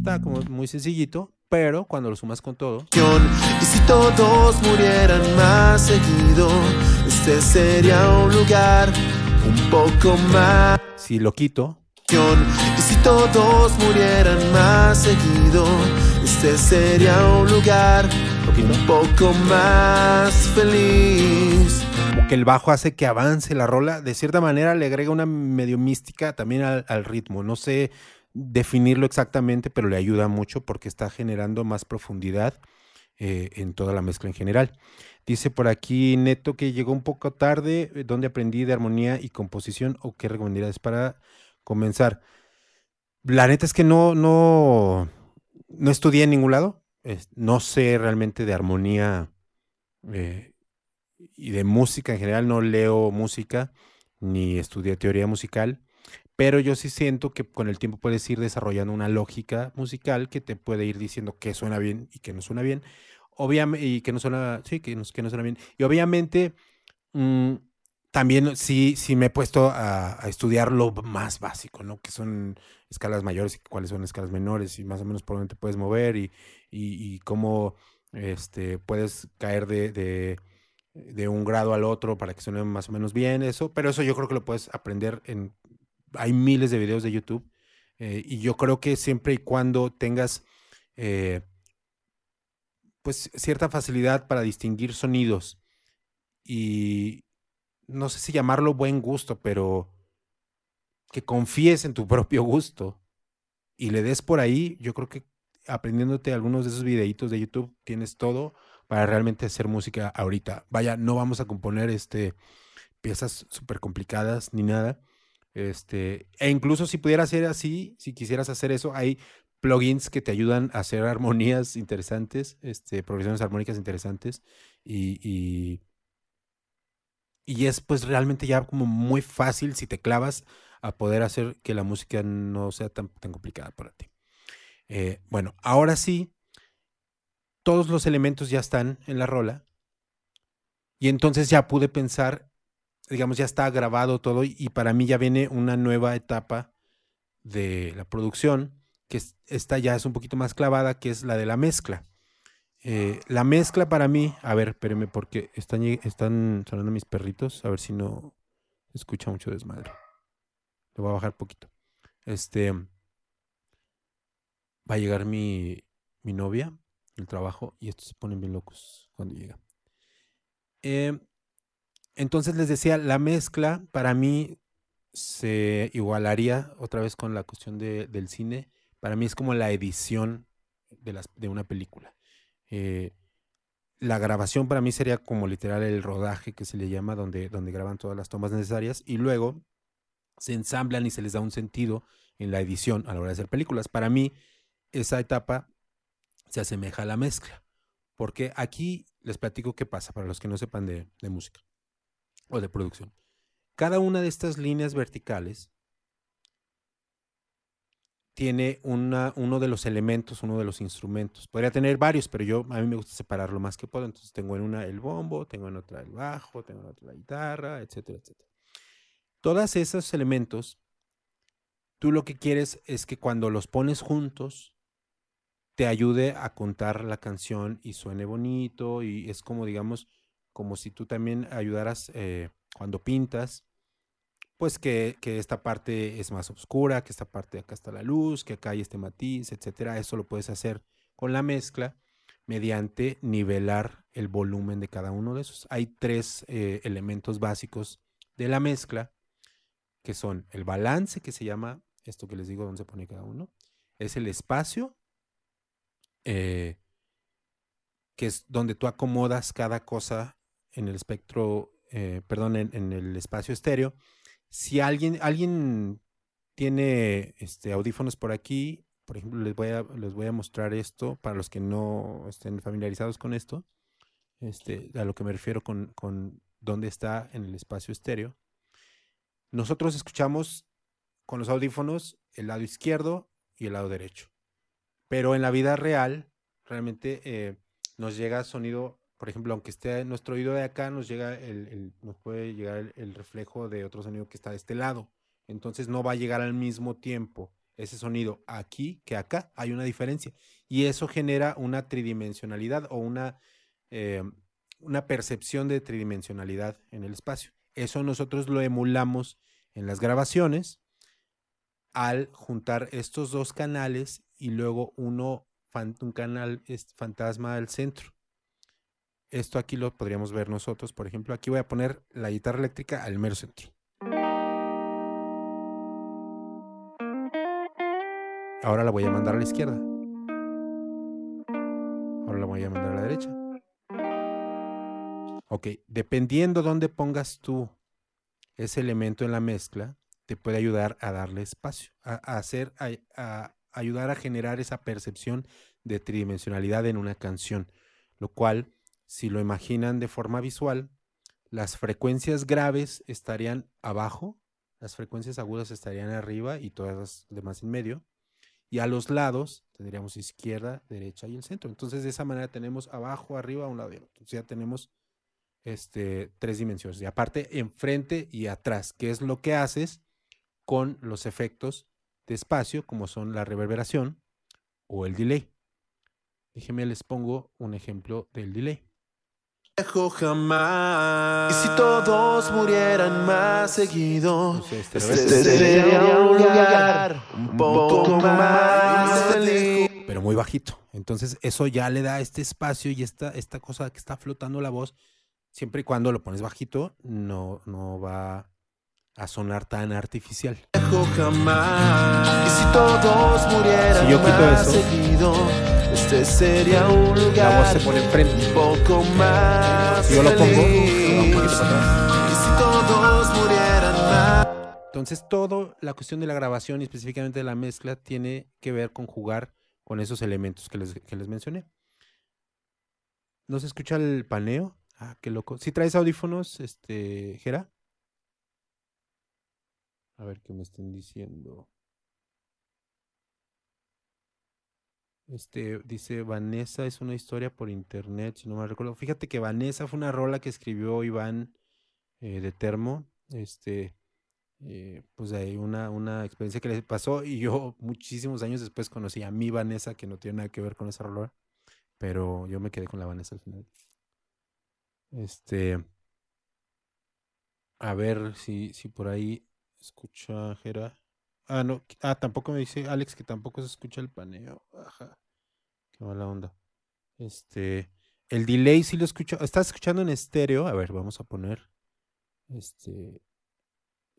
está como muy sencillito, pero cuando lo sumas con todo. Y si todos murieran más seguido, este sería un lugar un poco más. Si lo quito. Y si todos murieran más seguido, este sería un lugar un poco más feliz. Como que el bajo hace que avance la rola, de cierta manera le agrega una medio mística también al, ritmo. No sé definirlo exactamente, pero le ayuda mucho porque está generando más profundidad eh, en toda la mezcla en general. Dice por aquí Neto que llegó un poco tarde, eh, donde aprendí de armonía y composición o qué recomendarías para comenzar. La neta es que no, no, no estudié en ningún lado. no sé realmente de armonía eh, y de música en general. No leo música ni estudié teoría musical. Pero yo sí siento que con el tiempo puedes ir desarrollando una lógica musical que te puede ir diciendo qué suena bien y qué no suena bien. Obviamente, y que no suena, sí, que no, que no suena bien. Y obviamente, mm, también sí, sí me he puesto a, estudiar lo más básico, ¿no? Que son escalas mayores y cuáles son escalas menores y más o menos por dónde te puedes mover y, y, cómo este, puedes caer de, de, de, un grado al otro para que suene más o menos bien eso. Pero eso yo creo que lo puedes aprender en... Hay miles de videos de YouTube eh, y yo creo que siempre y cuando tengas... Eh, pues cierta facilidad para distinguir sonidos y, no sé si llamarlo buen gusto, pero que confíes en tu <laughs> propio gusto y le des por ahí, yo creo que aprendiéndote algunos de esos videitos de YouTube tienes todo para realmente hacer música ahorita. Vaya, no vamos a componer este piezas súper complicadas ni nada. Este, e incluso si pudiera ser así, si quisieras hacer eso, hay plugins que te ayudan a hacer <laughs> armonías interesantes, este, progresiones armónicas interesantes y y es pues realmente ya como muy fácil si te clavas a poder hacer que la música no sea tan, tan complicada para ti. Eh, bueno, ahora sí, todos los elementos ya están en la rola y entonces ya pude pensar, digamos, ya está grabado todo y para mí ya viene una nueva etapa de la producción, que esta ya es un poquito más clavada, que es la de la mezcla. Eh, la mezcla para mí, a ver, espérenme, porque están, sonando mis perritos, a ver si no escucha mucho desmadre. Le voy a bajar poquito. Este va a llegar mi, mi novia, el trabajo, y estos se ponen bien locos cuando llega. Eh, entonces les decía, la mezcla para mí se igualaría otra vez con la cuestión del cine. Para mí es como la edición de, una película. Eh, la grabación para mí sería como literal el rodaje que se le llama, donde, donde graban todas las tomas necesarias y luego se ensamblan y se les da un sentido en la edición a la hora de hacer películas. Para mí, esa etapa se asemeja a la mezcla, porque aquí les platico qué pasa para los que no sepan de música o de producción. Cada una de estas líneas verticales tiene una, uno de los elementos, uno de los instrumentos. Podría tener varios, pero yo a mí me gusta separar lo más que puedo. Entonces tengo en una el bombo, tengo en otra el bajo, tengo en otra la guitarra, etcétera, etcétera. Todos esos elementos, tú lo que quieres es que cuando los pones juntos, te ayude a contar la canción y suene bonito y es como, digamos, como si tú también ayudaras eh, cuando pintas pues que, esta parte es más oscura, que esta parte acá está la luz, que acá hay este matiz, etcétera. Eso lo puedes hacer con la mezcla mediante nivelar el volumen de cada uno de esos. Hay tres eh, elementos básicos de la mezcla, que son el balance, que se llama, esto que les digo, dónde se pone cada uno, es el espacio, eh, que es donde tú acomodas cada cosa en el espectro, eh, perdón, en el espacio estéreo si alguien, alguien tiene este, audífonos por aquí, por ejemplo, les voy, a, les voy a mostrar esto para los que no estén familiarizados con esto. Este, a lo que me refiero con, con dónde está en el espacio estéreo. Nosotros escuchamos con los audífonos el lado izquierdo y el lado derecho. Pero en la vida real, realmente eh, nos llega sonido por ejemplo, aunque esté nuestro oído de acá, nos llega el, nos puede llegar el, reflejo de otro sonido que está de este lado. Entonces no va a llegar al mismo tiempo ese sonido aquí que acá. Hay una diferencia. Y eso genera una tridimensionalidad o una, eh, una percepción de tridimensionalidad en el espacio. Eso nosotros lo emulamos en las grabaciones al juntar estos dos canales y luego uno, un canal fantasma al centro. Esto aquí lo podríamos ver nosotros. Por ejemplo, aquí voy a poner la guitarra eléctrica al mero centro. Ahora la voy a mandar a la izquierda. Ahora la voy a mandar a la derecha. Ok, dependiendo dónde pongas tú ese elemento en la mezcla, te puede ayudar a darle espacio, a, hacer, a, ayudar a generar esa percepción de tridimensionalidad en una canción, lo cual, si lo imaginan de forma visual, las frecuencias graves estarían abajo, las frecuencias agudas estarían arriba y todas las demás en medio, y a los lados tendríamos izquierda, derecha y el centro. Entonces, de esa manera tenemos abajo, arriba, un lado y otro. Entonces, ya tenemos este, tres dimensiones. Y aparte, enfrente y atrás, que es lo que haces con los efectos de espacio, como son la reverberación o el delay. Déjenme les pongo un ejemplo del delay. Jamás. Y si todos murieran más seguido, este, este sería un lugar un poco más feliz. Pero muy bajito. Entonces, eso ya le da este espacio y esta, esta cosa que está flotando la voz. Siempre y cuando lo pones bajito, no, no va a sonar tan artificial. Jamás. Y si todos murieran si yo quito eso, seguido, este sería un lugar la voz se pone enfrente. un poco más Si yo lo pongo, un poquito para atrás. Y si todos murieran más. Entonces, todo la cuestión de la grabación y específicamente de la mezcla tiene que ver con jugar con esos elementos que les, que les mencioné. ¿No se escucha el paneo? Ah, qué loco. Si traes audífonos, este, Jera. A ver qué me estén diciendo. Este, dice Vanessa, es una historia por internet, si no me recuerdo. Fíjate que Vanessa fue una rola que escribió Iván eh, de Termo. Este, eh, pues hay una, una experiencia que le pasó y yo muchísimos años después conocí a mi Vanessa, que no tiene nada que ver con esa rola, pero yo me quedé con la Vanessa al final. Este, a ver si, si por ahí Escucha, Jera. Ah, no. Ah, tampoco me dice Alex que tampoco se escucha el paneo. Ajá. Qué mala onda. Este. El delay sí lo escucho. ¿Estás escuchando en estéreo? A ver, vamos a poner. Este.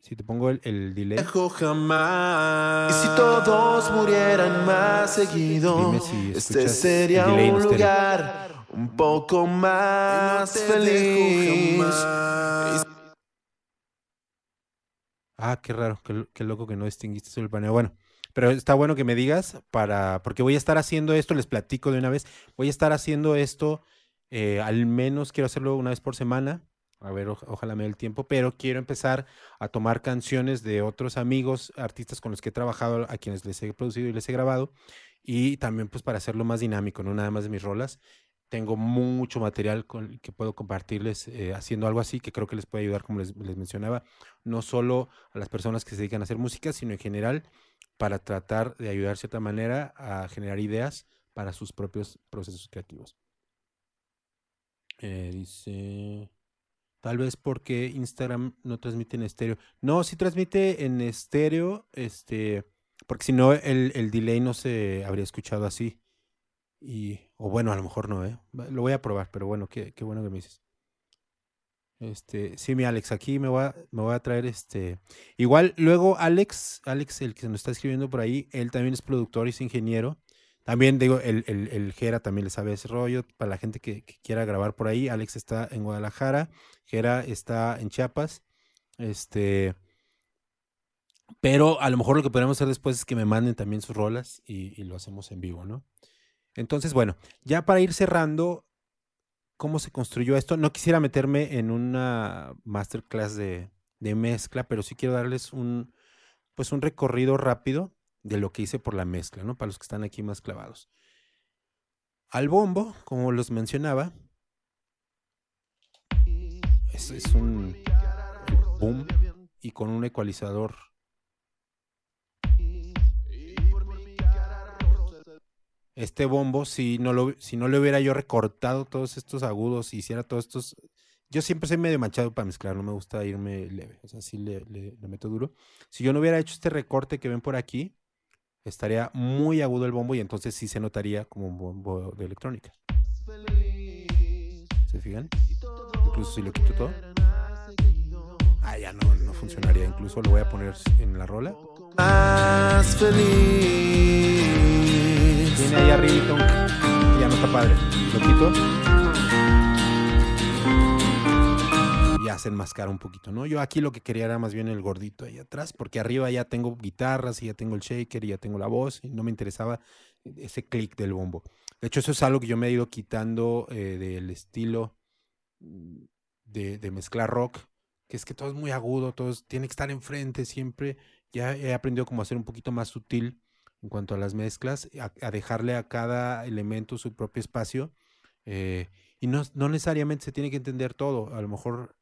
Si te pongo el, el delay. jamás. Y si todos murieran más seguido, este sería un lugar un poco más feliz. Ah, qué raro, qué, loco que no distinguiste el paneo. Bueno, pero está bueno que me digas para, porque voy a estar haciendo esto, les platico de una vez, voy a estar haciendo esto, eh, al menos quiero hacerlo una vez por semana, a ver, ojalá me dé el tiempo, pero quiero empezar a tomar canciones de otros amigos, artistas con los que he trabajado, a quienes les he producido y les he grabado, y también pues para hacerlo más dinámico, no nada más de mis rolas, tengo mucho material que puedo compartirles eh, haciendo algo así que creo que les puede ayudar, como les, mencionaba, no solo a las personas que se dedican a hacer música, sino en general para tratar de ayudar de cierta manera a generar ideas para sus propios procesos creativos. Eh, dice, tal vez porque Instagram no transmite en estéreo. No, sí transmite en estéreo, este, porque si no el, el delay no se habría escuchado así. Y, o bueno, a lo mejor no, ¿eh? Lo voy a probar, pero bueno, qué, qué bueno que me dices. Este, sí, mi Alex, aquí me voy a, me voy a traer este. Igual, luego Alex, Alex, el que nos está escribiendo por ahí, él también es productor y es ingeniero. También digo, el, el, el Jera también le sabe ese rollo. Para la gente que, quiera grabar por ahí, Alex está en Guadalajara, Jera está en Chiapas. Este. Pero a lo mejor lo que podemos hacer después es que me manden también sus rolas y lo hacemos en vivo, ¿no? Entonces, bueno, ya para ir cerrando, ¿cómo se construyó esto? No quisiera meterme en una masterclass de, mezcla, pero sí quiero darles un, pues un recorrido rápido de lo que hice por la mezcla, ¿no? Para los que están aquí más clavados. Al bombo, como los mencionaba, es, es un boom y con un ecualizador. Este bombo, si no, lo, si no le hubiera yo recortado todos estos agudos y hiciera todos estos... Yo siempre soy medio manchado para mezclar, no me gusta irme leve, o sea, sí le, meto duro. Si yo no hubiera hecho este recorte que ven por aquí, estaría muy agudo el bombo y entonces sí se notaría como un bombo de electrónica. ¿Se fijan? Incluso si lo quito todo. Ah, ya no, no funcionaría. Incluso lo voy a poner en la rola. Más feliz. Tiene ahí arriba un... Ya no está padre. Lo quito. Y ya se un poquito, ¿no? Yo aquí lo que quería era más bien el gordito ahí atrás, porque arriba ya tengo guitarras y ya tengo el shaker y ya tengo la voz y no me interesaba ese clic del bombo. De hecho, eso es algo que yo me he ido quitando eh, del estilo de, mezclar rock, que es que todo es muy agudo, todo tiene que estar enfrente siempre. Ya he aprendido como a ser un poquito más sutil en cuanto a las mezclas, a, dejarle a cada elemento su propio espacio. Eh, y no, no necesariamente se tiene que entender todo. A lo mejor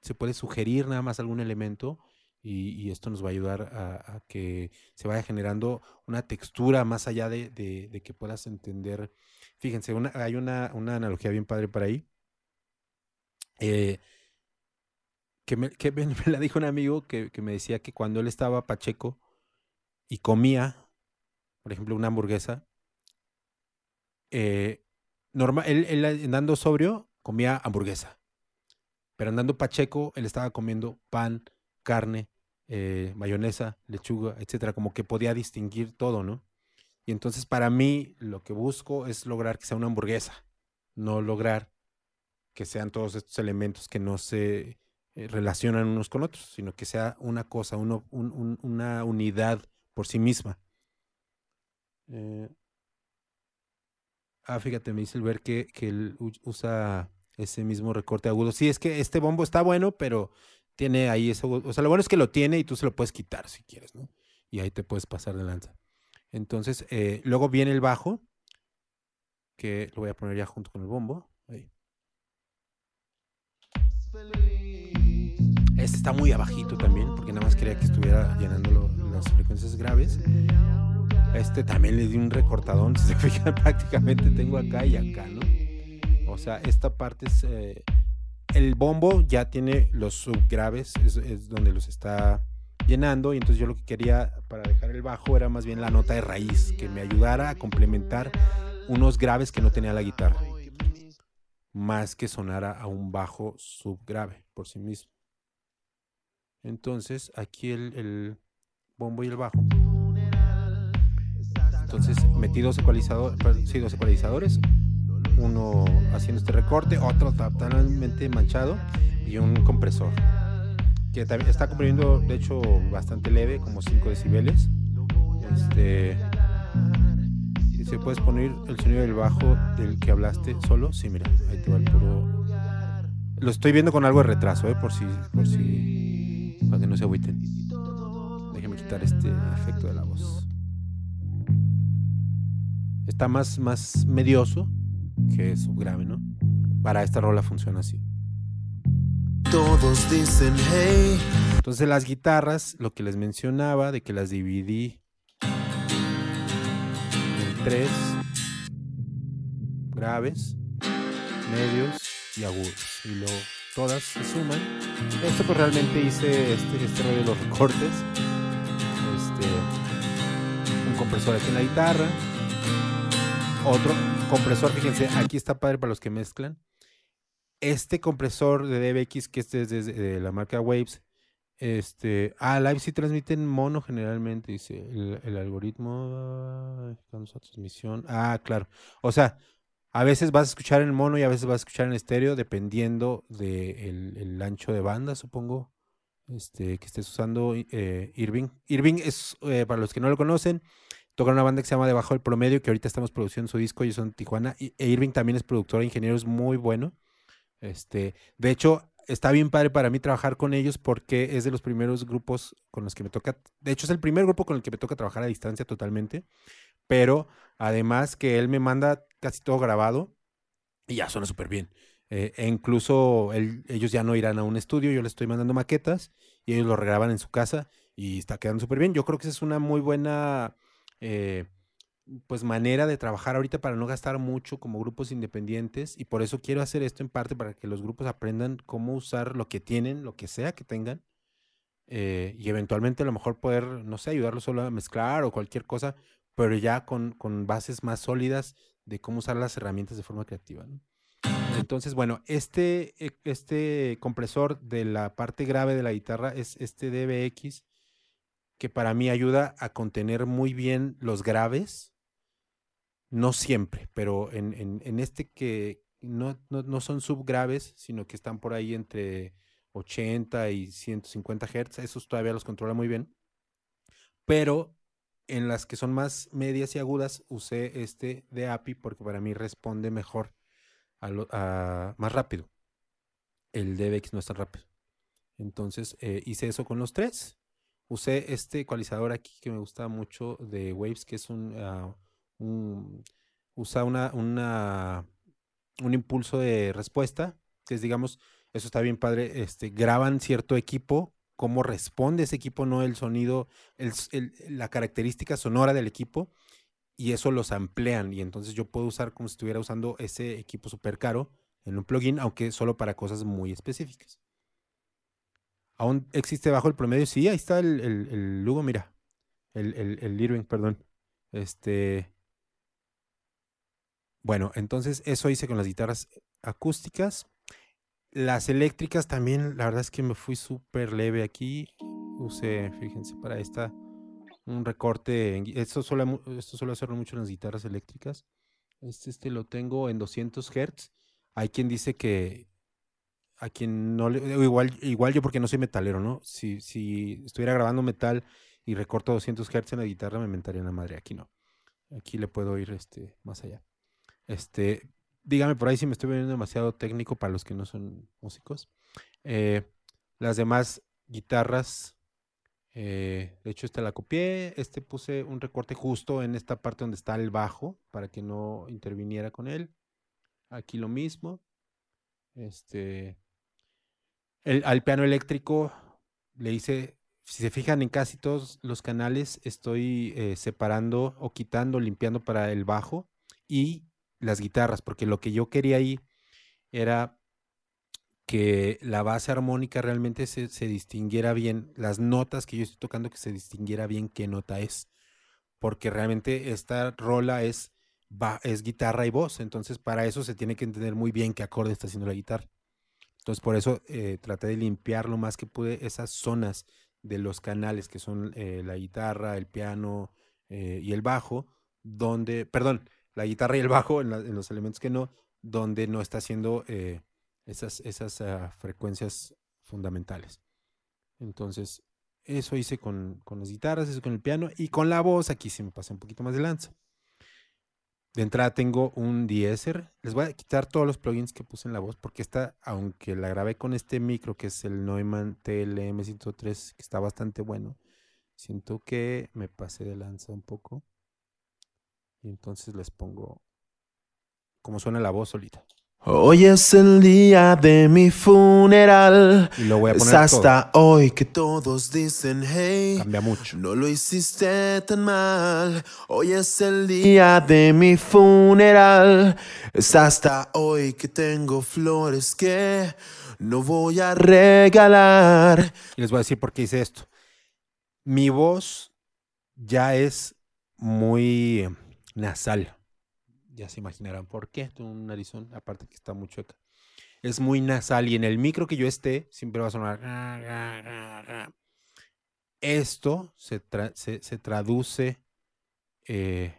se puede sugerir nada más algún elemento y, y esto nos va a ayudar a, que se vaya generando una textura más allá de, de, de que puedas entender. Fíjense, una, hay una, una, analogía bien padre para ahí. Eh, que, me, que <laughs> me, la dijo un amigo que, que, me decía que cuando él estaba pacheco y comía, por ejemplo, una hamburguesa, eh, normal, él, andando sobrio comía hamburguesa. Pero andando Pacheco, él estaba comiendo pan, carne, eh, mayonesa, lechuga, etcétera, como que podía distinguir todo, ¿no? Y entonces para mí lo que busco es lograr que sea una hamburguesa, no lograr que sean todos estos elementos que no se eh, relacionan unos con otros, sino que sea una cosa, uno, un, un, una unidad por sí misma. Eh, ah, fíjate, me dice el ver que, que él usa ese mismo recorte agudo. Sí, es que este bombo está bueno, pero tiene ahí eso. O sea, lo bueno es que lo tiene y tú se lo puedes quitar si quieres, ¿no? Y ahí te puedes pasar de lanza. Entonces, eh, luego viene el bajo, que lo voy a poner ya junto con el bombo. Ahí. Este está muy abajito también, porque nada más quería que estuviera llenándolo las frecuencias graves. Este también le di un recortadón, <laughs> si se fijan, prácticamente tengo acá y acá, ¿no? O sea, esta parte es... Eh, el bombo ya tiene los subgraves, es, es, donde los está llenando. Y entonces yo lo que quería para dejar el bajo era más bien la nota de raíz, que me ayudara a complementar unos graves que no tenía la guitarra. Más que sonara a un bajo subgrave por sí mismo. Entonces aquí el, el bombo y el bajo. Entonces metí dos, ecualizador, sí, dos ecualizadores, uno haciendo este recorte, otro totalmente manchado y un compresor que también está comprimiendo de hecho bastante leve, como 5 decibeles. Este, se puedes poner el sonido del bajo del que hablaste solo, sí, mira, ahí te va el puro. Lo estoy viendo con algo de retraso, ¿eh? por si, por si, para que no se agüiten. Déjenme quitar este efecto de la voz. Está más, más medioso, que es grave, ¿no? Para esta rola funciona así. Todos dicen hey. Entonces las guitarras, lo que les mencionaba, de que las dividí en tres graves, medios y agudos. Y luego todas se suman. Esto pues realmente hice este, este rollo de los recortes. Este, un compresor aquí en la guitarra. Otro compresor, fíjense, aquí está padre para los que mezclan. Este compresor de DBX, que este es de, la marca Waves, este, ah, live sí transmiten mono generalmente, dice el, el algoritmo, transmisión, ah, claro, o sea, a veces vas a escuchar en mono y a veces vas a escuchar en estéreo, dependiendo del de el ancho de banda, supongo, este, que estés usando eh, Irving. Irving es, eh, para los que no lo conocen, toca una banda que se llama Debajo del Promedio, que ahorita estamos produciendo su disco, ellos son Tijuana, y, e Irving también es productor e ingeniero, es muy bueno. Este, de hecho, está bien padre para mí trabajar con ellos porque es de los primeros grupos con los que me toca, de hecho es el primer grupo con el que me toca trabajar a distancia totalmente, pero además que él me manda casi todo grabado y ya suena súper bien. Eh, e incluso ellos ya no irán a un estudio, yo les estoy mandando maquetas y ellos lo regraban en su casa y está quedando súper bien. Yo creo que esa es una muy buena eh, pues manera de trabajar ahorita para no gastar mucho como grupos independientes y por eso quiero hacer esto en parte para que los grupos aprendan cómo usar lo que tienen, lo que sea que tengan eh, y eventualmente a lo mejor poder, no sé, ayudarlos solo a mezclar o cualquier cosa, pero ya con, con bases más sólidas de cómo usar las herramientas de forma creativa. Entonces, bueno, este, e, este compresor de la parte grave de la guitarra es este DBX, que para mí ayuda a contener muy bien los graves. No siempre, pero en, en, este que no, no, no, son subgraves, sino que están por ahí entre 80 y 150 Hz, esos todavía los controla muy bien. Pero en las que son más medias y agudas, usé este de API porque para mí responde mejor, a más rápido. El DBX no es tan rápido. Entonces eh, hice eso con los tres. Usé este ecualizador aquí que me gusta mucho de Waves, que es un, ah, usa una, un impulso de respuesta, que es digamos eso está bien padre. Este, graban cierto equipo, cómo responde ese equipo, no el sonido, la característica sonora del equipo, y eso los amplían. Y entonces yo puedo usar como si estuviera usando ese equipo súper caro en un plugin, aunque solo para cosas muy específicas. ¿Aún existe bajo el promedio? Sí, ahí está el, el, Lugo, mira. El, el, Irving, perdón. Este. Bueno, entonces eso hice con las guitarras acústicas. Las eléctricas también, la verdad es que me fui súper leve aquí. Usé, fíjense, para esta un recorte. esto suele, esto hacerlo mucho en las guitarras eléctricas. Este, este lo tengo en 200 Hz. Hay quien dice que a quien no le. Igual, igual yo porque no soy metalero, ¿no? Si, si estuviera grabando metal y recorto 200 Hz en la guitarra, me mentaría la madre. Aquí no. Aquí le puedo ir este, más allá. Este, dígame por ahí si me estoy viendo demasiado técnico para los que no son músicos. Eh, las demás guitarras, eh, de hecho esta la copié, este puse un recorte justo en esta parte donde está el bajo para que no interviniera con él. Aquí lo mismo. Este, al piano eléctrico le hice, si se fijan en casi todos los canales, estoy eh, separando o quitando, limpiando para el bajo y las guitarras, porque lo que yo quería ahí era que la base armónica realmente se, distinguiera bien, las notas que yo estoy tocando, que se distinguiera bien qué nota es, porque realmente esta rola es, es guitarra y voz, entonces para eso se tiene que entender muy bien qué acorde está haciendo la guitarra. Entonces por eso eh, traté de limpiar lo más que pude esas zonas de los canales que son eh, la guitarra, el piano eh, y el bajo, donde, perdón, la guitarra y el bajo en, los elementos que no, donde no está haciendo esas, esas ah, frecuencias fundamentales. Entonces, eso hice con, las guitarras, eso con el piano y con la voz, aquí sí me pasé un poquito más de lanza. De entrada tengo un deesser. Les voy a quitar todos los plugins que puse en la voz porque esta, aunque la grabé con este micro que es el Neumann TLM103, que está bastante bueno, siento que me pasé de lanza un poco. Y entonces les pongo como suena la voz solita. Hoy es el día de mi funeral. Y lo voy a poner es hasta hoy que todos dicen, hey, cambia mucho. No lo hiciste tan mal. Hoy es el día de mi funeral. Es hasta hoy que tengo flores que no voy a regalar. Y les voy a decir por qué hice esto. Mi voz ya es muy nasal. Ya se imaginarán por qué. Tengo un narizón, aparte que está muy chueca. Es muy nasal y en el micro que yo esté siempre va a sonar. Esto se, se, traduce eh,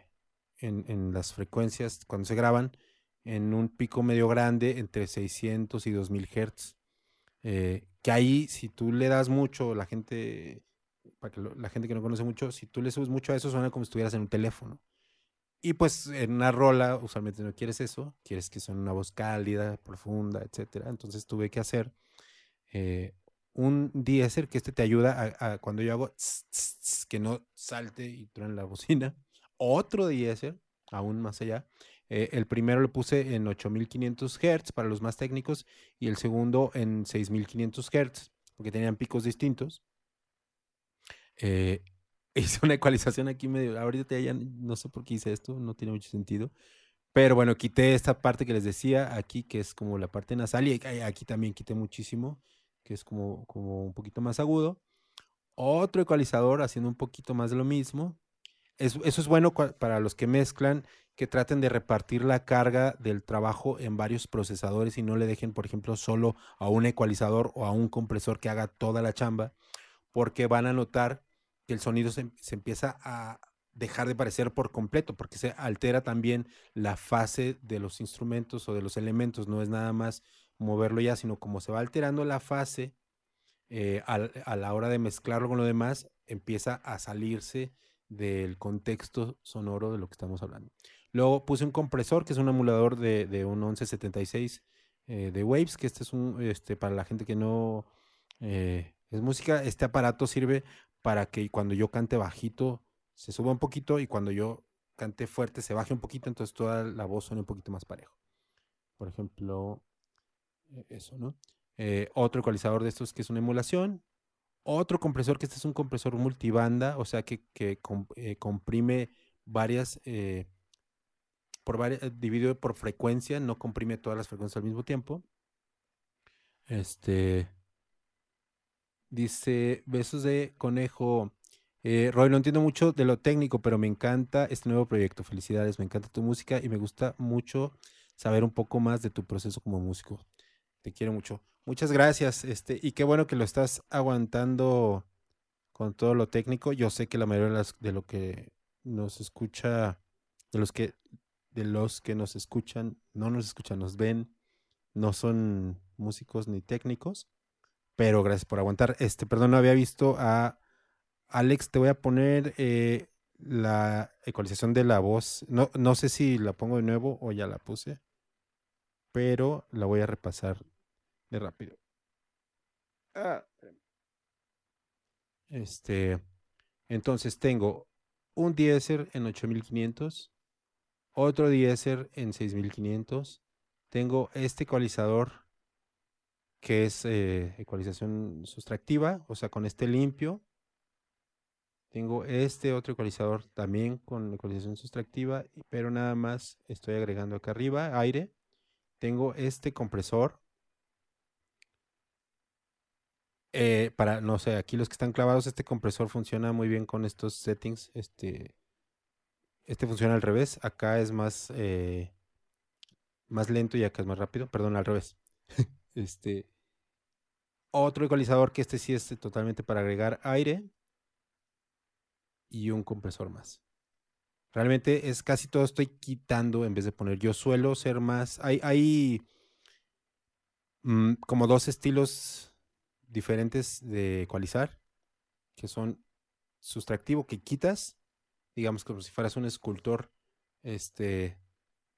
en, las frecuencias cuando se graban en un pico medio grande entre 600 y 2000 Hz. Eh, que ahí, si tú le das mucho, la gente, para que la gente que no conoce mucho, si tú le subes mucho a eso, suena como si estuvieras en un teléfono. Y pues en una rola usualmente no quieres eso, quieres que sea una voz cálida, profunda, etcétera. Entonces tuve que hacer eh, un deesser que este te ayuda a, cuando yo hago que no salte y truene la bocina. <laughs> Otro deesser, aún más allá, Eh, el primero lo puse en 8500 Hz para los más técnicos y el segundo en 6500 Hz, porque tenían picos distintos. Eh, hice una ecualización aquí medio. Ahorita ya no sé por qué hice esto, no tiene mucho sentido. Pero bueno, quité esta parte que les decía aquí, que es como la parte nasal, y aquí también quité muchísimo, que es como, como un poquito más agudo. Otro ecualizador haciendo un poquito más de lo mismo. Eso, eso es bueno para los que mezclan, que traten de repartir la carga del trabajo en varios procesadores y no le dejen, por ejemplo, solo a un ecualizador o a un compresor que haga toda la chamba, porque van a notar que el sonido se, empieza a dejar de parecer por completo, porque se altera también la fase de los instrumentos o de los elementos, no es nada más moverlo ya, sino como se va alterando la fase eh, a la hora de mezclarlo con lo demás, empieza a salirse del contexto sonoro de lo que estamos hablando. Luego puse un compresor, que es un emulador de, un 1176 eh, de Waves, que este es un, este, para la gente que no eh, es música, este aparato sirve para que cuando yo cante bajito se suba un poquito y cuando yo cante fuerte se baje un poquito, entonces toda la voz suena un poquito más parejo. Por ejemplo, e, eso, ¿no? Eh, otro ecualizador de estos que es una emulación. Otro compresor que este es un compresor multibanda, o sea que, eh, comprime varias, eh, por varias, dividido por frecuencia, no comprime todas las frecuencias al mismo tiempo. Este, Dice, besos de conejo. Eh, Roy, no entiendo mucho de lo técnico, pero me encanta este nuevo proyecto. Felicidades, me encanta tu música y me gusta mucho saber un poco más de tu proceso como músico. Te quiero mucho. Muchas gracias. Este, y qué bueno que lo estás aguantando con todo lo técnico. Yo sé que la mayoría de, de lo que nos escucha, de los que, de los que nos escuchan, no nos escuchan, nos ven, no son músicos ni técnicos pero gracias por aguantar. Este, perdón, no había visto a Alex. Te voy a poner eh, la ecualización de la voz. No, no sé si la pongo de nuevo o ya la puse, pero la voy a repasar de rápido. Ah, este, entonces tengo un Deezer en 8500, otro Deezer en 6500. Tengo este ecualizador que es eh, ecualización sustractiva, o sea, con este limpio. Tengo este otro ecualizador también con ecualización sustractiva, pero nada más estoy agregando acá arriba aire. Tengo este compresor. Eh, para, no sé, aquí los que están clavados, este compresor funciona muy bien con estos settings. Este, este funciona al revés. Acá es más, eh, más lento y acá es más rápido. Perdón, al revés. <laughs> Este, otro ecualizador que este sí es totalmente para agregar aire. Y un compresor más. Realmente es casi todo estoy quitando en vez de poner. Yo suelo ser más. Hay, hay mm, como dos estilos diferentes de ecualizar. Que son sustractivo, que quitas. Digamos como si fueras un escultor. Este.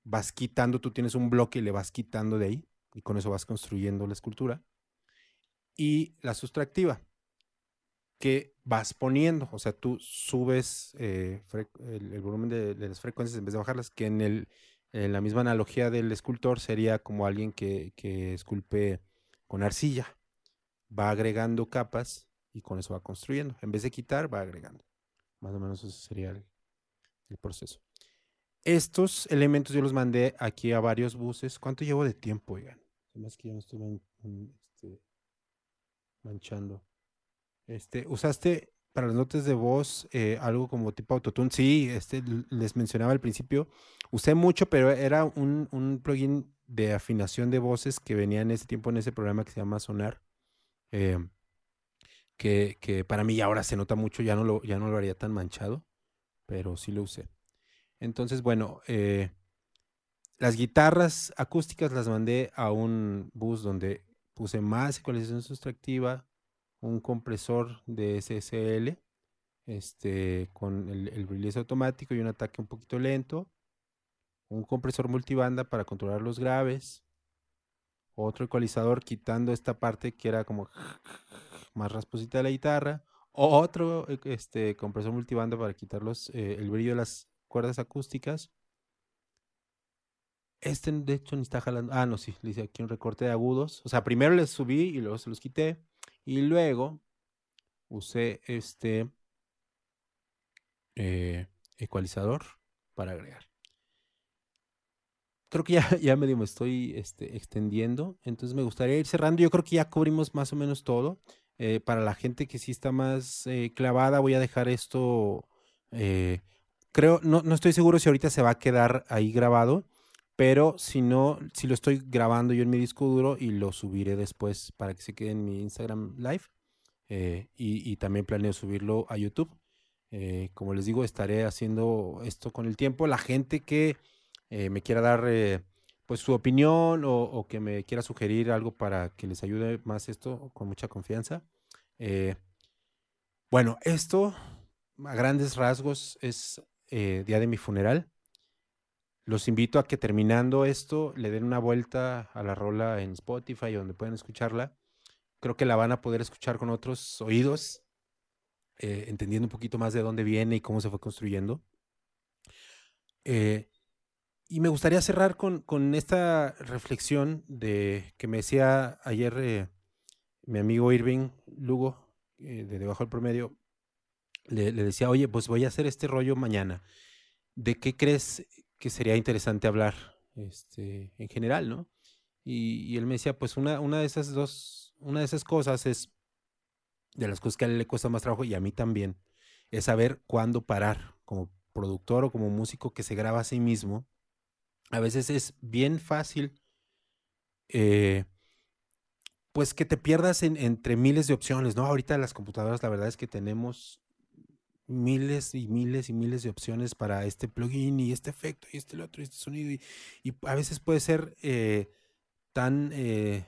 Vas quitando, tú tienes un bloque y le vas quitando de ahí y con eso vas construyendo la escultura. Y la sustractiva, que vas poniendo, o sea, tú subes eh, el, volumen de, las frecuencias en vez de bajarlas, que en, el, en la misma analogía del escultor sería como alguien que, que esculpe con arcilla. Va agregando capas y con eso va construyendo. En vez de quitar, va agregando. Más o menos ese sería el, el proceso. Estos elementos yo los mandé aquí a varios buses. ¿Cuánto llevo de tiempo, oigan? Además que ya no estoy este, manchando. Este, ¿Usaste para las notas de voz eh, algo como tipo autotune? Sí, este, les mencionaba al principio. Usé mucho, pero era un, un plugin de afinación de voces que venía en ese tiempo en ese programa que se llama Sonar. Eh, que, que, para mí ahora se nota mucho, ya no, lo, ya no lo haría tan manchado, pero sí lo usé. Entonces, bueno, eh, las guitarras acústicas las mandé a un bus donde puse más ecualización sustractiva, un compresor de SSL, este, con el, el automático y un ataque un poquito lento, un compresor multibanda para controlar los graves, otro ecualizador quitando esta parte que era como <laughs> más rasposita de la guitarra, otro este, compresor multibanda para quitar los, eh, el brillo de las cuerdas acústicas, Este, de hecho, ni está jalando. Ah, no, sí, le hice aquí un recorte de agudos. O sea, primero les subí y luego se los quité. Y luego usé este eh, ecualizador para agregar. Creo que ya, <laughs> ya medio me estoy este, extendiendo. Entonces me gustaría ir cerrando. Yo creo que ya cubrimos más o menos todo. Eh, para la gente que sí está más eh, clavada, voy a dejar esto. Creo, no, no estoy seguro si ahorita se va a quedar ahí grabado pero si no, si lo estoy grabando yo en mi disco duro y lo subiré después para que se quede en mi Instagram Live. Eh, y, también planeo subirlo a YouTube. Eh, como les digo, estaré haciendo esto con el tiempo. La gente que eh, me quiera dar pues su opinión o, que me quiera sugerir algo para que les ayude más esto, con mucha confianza. bueno, esto a grandes rasgos es día de mi funeral. Los invito a que terminando esto le den una vuelta a la rola en Spotify donde pueden escucharla. Creo que la van a poder escuchar con otros oídos, eh, entendiendo un poquito más de dónde viene y cómo se fue construyendo. Eh, y me gustaría cerrar con, esta reflexión de que me decía ayer eh, mi amigo Irving Lugo, de Debajo del Promedio, le, decía, oye, pues voy a hacer este rollo mañana. ¿De qué crees que sería interesante hablar este, en general, ¿no? Y, él me decía, pues una, una de esas dos, una de esas cosas es, de las cosas que a él le cuesta más trabajo y a mí también, es saber cuándo parar como productor o como músico que se graba a sí mismo. A veces es bien fácil, eh, pues que te pierdas entre miles de opciones, ¿no? Ahorita las computadoras la verdad es que tenemos miles y miles y miles de opciones para este plugin y este efecto y este otro y este sonido y, a veces puede ser eh, tan eh,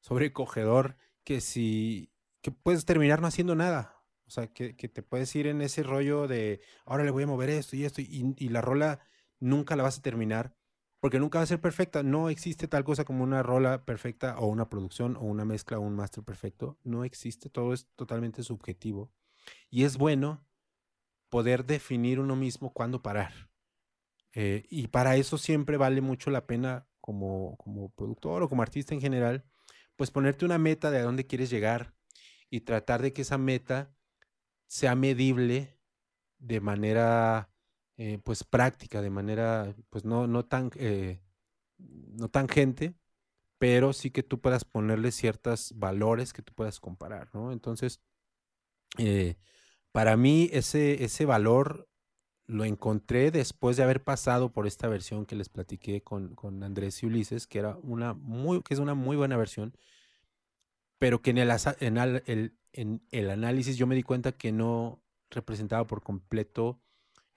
sobrecogedor que si que puedes terminar no haciendo nada. O sea que, te puedes ir en ese rollo de ahora le voy a mover esto y esto y, y la rola nunca la vas a terminar porque nunca va a ser perfecta. No existe tal cosa como una rola perfecta o una producción o una mezcla o un master perfecto. No existe. Todo es totalmente subjetivo. Y es bueno poder definir uno mismo cuándo parar. Eh, y para eso siempre vale mucho la pena como, como productor o como artista en general, pues ponerte una meta de a dónde quieres llegar y tratar de que esa meta sea medible de manera eh, pues práctica, de manera pues no, no tan eh, no tangente, pero sí que tú puedas ponerle ciertos valores que tú puedas comparar, ¿no? Entonces, eh, para mí ese, ese valor lo encontré después de haber pasado por esta versión que les platiqué con, Andrés y Ulises, que, era una muy, que es una muy buena versión, pero que en el, en, el, en el análisis yo me di cuenta que no representaba por completo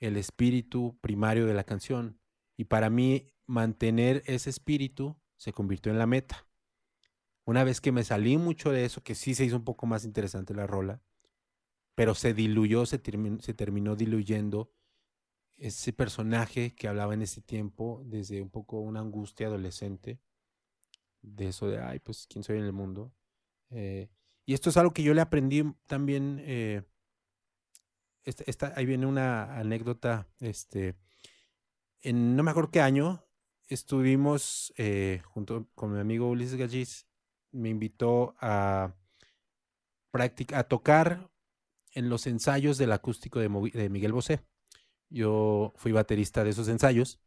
el espíritu primario de la canción. Y para mí mantener ese espíritu se convirtió en la meta. Una vez que me salí mucho de eso, que sí se hizo un poco más interesante la rola, pero se diluyó, se, se terminó diluyendo ese personaje que hablaba en ese tiempo desde un poco una angustia adolescente, de eso de, ay, pues, ¿quién soy en el mundo? Eh, y esto es algo que yo le aprendí también, eh, esta, ahí viene una anécdota, este, en no me acuerdo qué año, estuvimos eh, junto con mi amigo Ulises Gallis, me invitó a, a tocar en los ensayos del acústico de, Miguel Bosé. Yo fui baterista de esos ensayos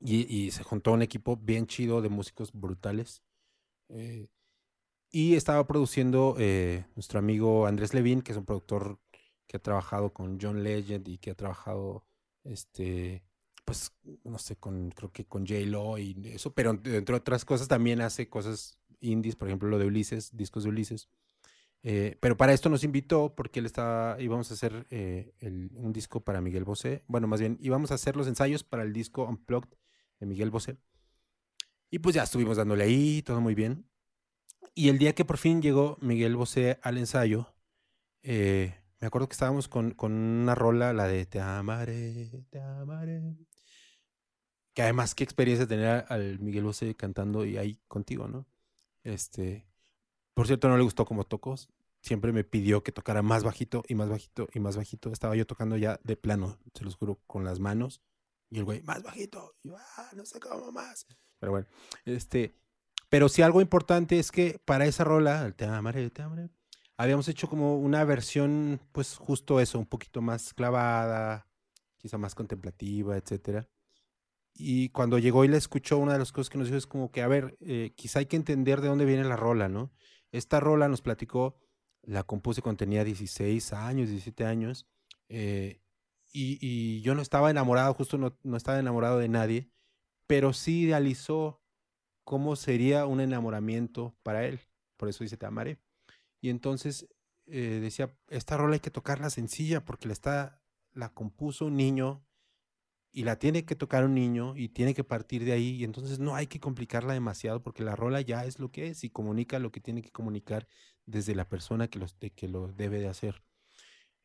y, se juntó un equipo bien chido de músicos brutales. Eh, y estaba produciendo eh, nuestro amigo Andrés Levin, que es un productor que ha trabajado con John Legend y que ha trabajado, este, pues, no sé, con, creo que con J-Lo y eso, pero entre otras cosas también hace cosas indies, por ejemplo, lo de Ulises, discos de Ulises. Eh, pero para esto nos invitó porque él estaba, íbamos a hacer eh, un disco para Miguel Bosé. Bueno, más bien, íbamos a hacer los ensayos para el disco Unplugged de Miguel Bosé. Y pues ya estuvimos dándole ahí, todo muy bien. Y el día que por fin llegó Miguel Bosé al ensayo, eh, me acuerdo que estábamos con, con, una rola, la de Te amaré, te amaré. Que además, qué experiencia tener al Miguel Bosé cantando y ahí contigo, ¿no? Este, por cierto, no le gustó como tocó. Siempre me pidió que tocara más bajito y más bajito y más bajito. Estaba yo tocando ya de plano, se los juro, con las manos Y el güey, más bajito. Y yo, ah, no sé cómo más. Pero bueno, este, pero sí algo importante es que para esa rola, el te amaré, te amaré, habíamos hecho como una versión, pues justo eso, un poquito más clavada, quizá más contemplativa, etcétera. Y cuando llegó y la escuchó, una de las cosas que nos dijo es como que, a ver, eh, quizá hay que entender de dónde viene la rola, ¿no? Esta rola nos platicó, la compuse cuando tenía 16 años, 17 años, eh, y, yo no estaba enamorado, justo no, estaba enamorado de nadie, pero sí idealizó cómo sería un enamoramiento para él. Por eso dice, te amaré. Y entonces eh, decía, esta rola hay que tocarla sencilla porque la, está, la compuso un niño y la tiene que tocar un niño y tiene que partir de ahí y entonces no hay que complicarla demasiado porque la rola ya es lo que es y comunica lo que tiene que comunicar desde la persona que, los, que lo debe de hacer.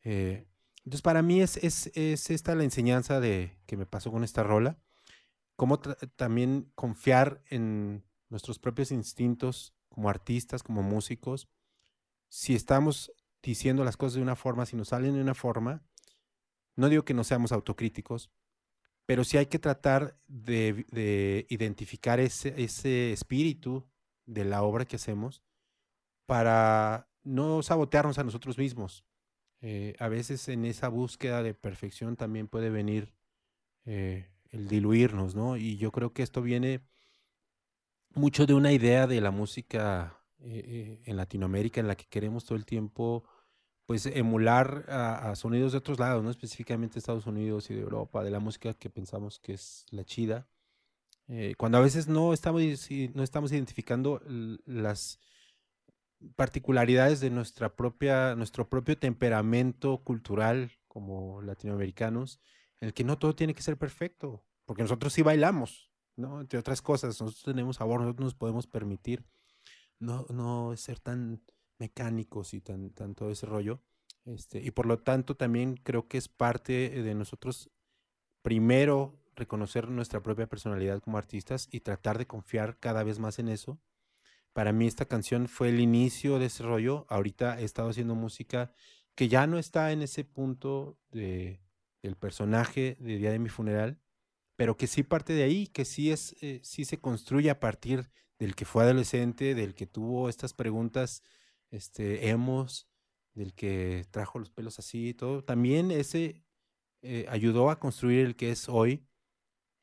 Eh, entonces, para mí es, es, esta la enseñanza de, que me pasó con esta rola. Cómo también confiar en nuestros propios instintos como artistas, como músicos. Si estamos diciendo las cosas de una forma, si nos salen de una forma, no digo que no seamos autocríticos, pero sí hay que tratar de, identificar ese, espíritu de la obra que hacemos para no sabotearnos a nosotros mismos. Eh, a veces en esa búsqueda de perfección también puede venir eh, el diluirnos, ¿no? Y yo creo que esto viene mucho de una idea de la música eh, en Latinoamérica en la que queremos todo el tiempo pues emular a, sonidos de otros lados, no específicamente Estados Unidos y de Europa, de la música que pensamos que es la chida, cuando a veces no estamos, no estamos identificando las particularidades de nuestra propia, nuestro propio temperamento cultural como latinoamericanos, en el que no todo tiene que ser perfecto, porque nosotros sí bailamos, ¿no? Entre otras cosas, nosotros tenemos sabor, nosotros nos podemos permitir no, no ser tan mecánicos y tan, tan todo ese rollo. Este, y por lo tanto también creo que es parte de nosotros primero reconocer nuestra propia personalidad como artistas y tratar de confiar cada vez más en eso para mí esta canción fue el inicio de ese rollo. Ahorita he estado haciendo música que ya no está en ese punto de, del personaje de Día de mi funeral, pero que sí parte de ahí, que sí, es, eh, sí se construye a partir del que fue adolescente, del que tuvo estas preguntas este, hemos, del que trajo los pelos así y todo. También ese eh, ayudó a construir el que es hoy,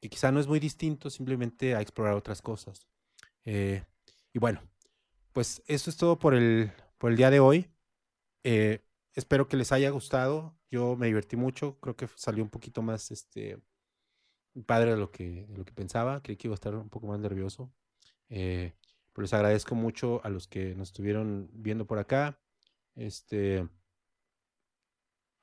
que quizá no es muy distinto, simplemente a explorar otras cosas. Eh, y bueno, pues eso es todo por el, por el día de hoy. Eh, espero que les haya gustado. Yo me divertí mucho. Creo que salió un poquito más este, padre de lo, que, lo que pensaba. Creí que iba a estar un poco más nervioso. Pero les agradezco mucho a los que nos estuvieron viendo por acá. Este,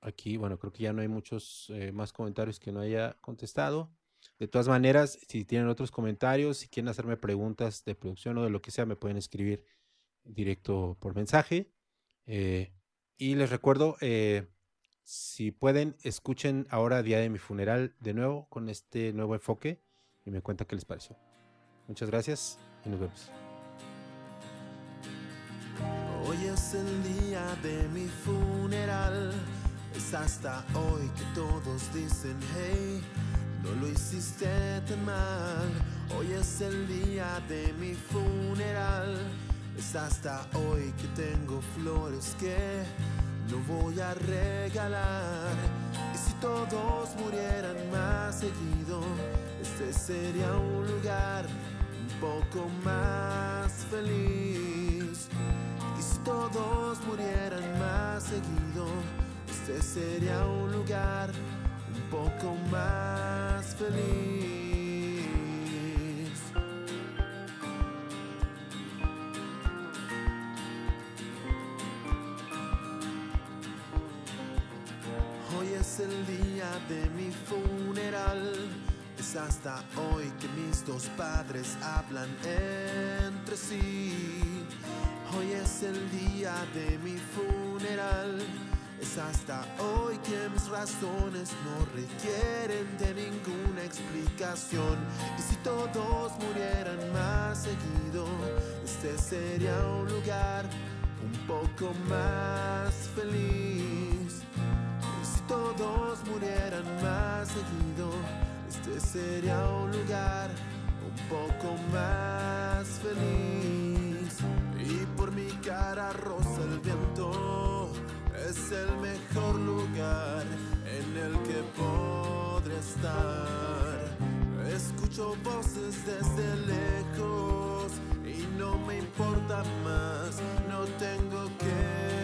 aquí, bueno, creo que ya no hay muchos eh, más comentarios que no haya contestado. De todas maneras, si tienen otros comentarios, si quieren hacerme preguntas de producción o de lo que sea, me pueden escribir directo por mensaje. Eh, y les recuerdo, eh, si pueden, escuchen ahora Día de mi funeral de nuevo con este nuevo enfoque y me cuentan qué les pareció. Muchas gracias y nos vemos. El día de mi funeral. Es hasta hoy que todos dicen hey no lo hiciste tan mal, hoy es el día de mi funeral. Es hasta hoy que tengo flores que no voy a regalar. Y si todos murieran más seguido, este sería un lugar un poco más feliz. Si todos murieran más seguido, este sería un lugar poco más feliz. Hoy es el día de mi funeral. Es hasta hoy que mis dos padres hablan entre sí. Hoy es el día de mi funeral es hasta hoy que mis razones no requieren de ninguna explicación. Y si todos murieran más seguido, este sería un lugar un poco más feliz. Y si todos murieran más seguido, este sería un lugar un poco más feliz. Y por mi cara rosa el viento es el mejor lugar en el que podré estar. Escucho voces desde lejos y no me importa más, no tengo que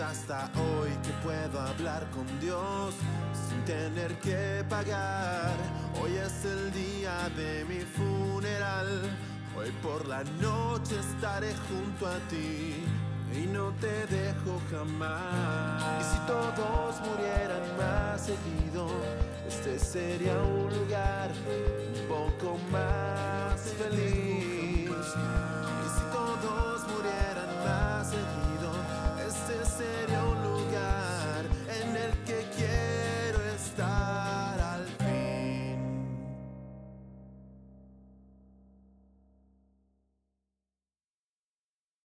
Hasta hoy que puedo hablar con Dios sin tener que pagar. Hoy es el día de mi funeral. Hoy por la noche estaré junto a ti y no te dejo jamás. Y si todos murieran más seguido, este sería un lugar un poco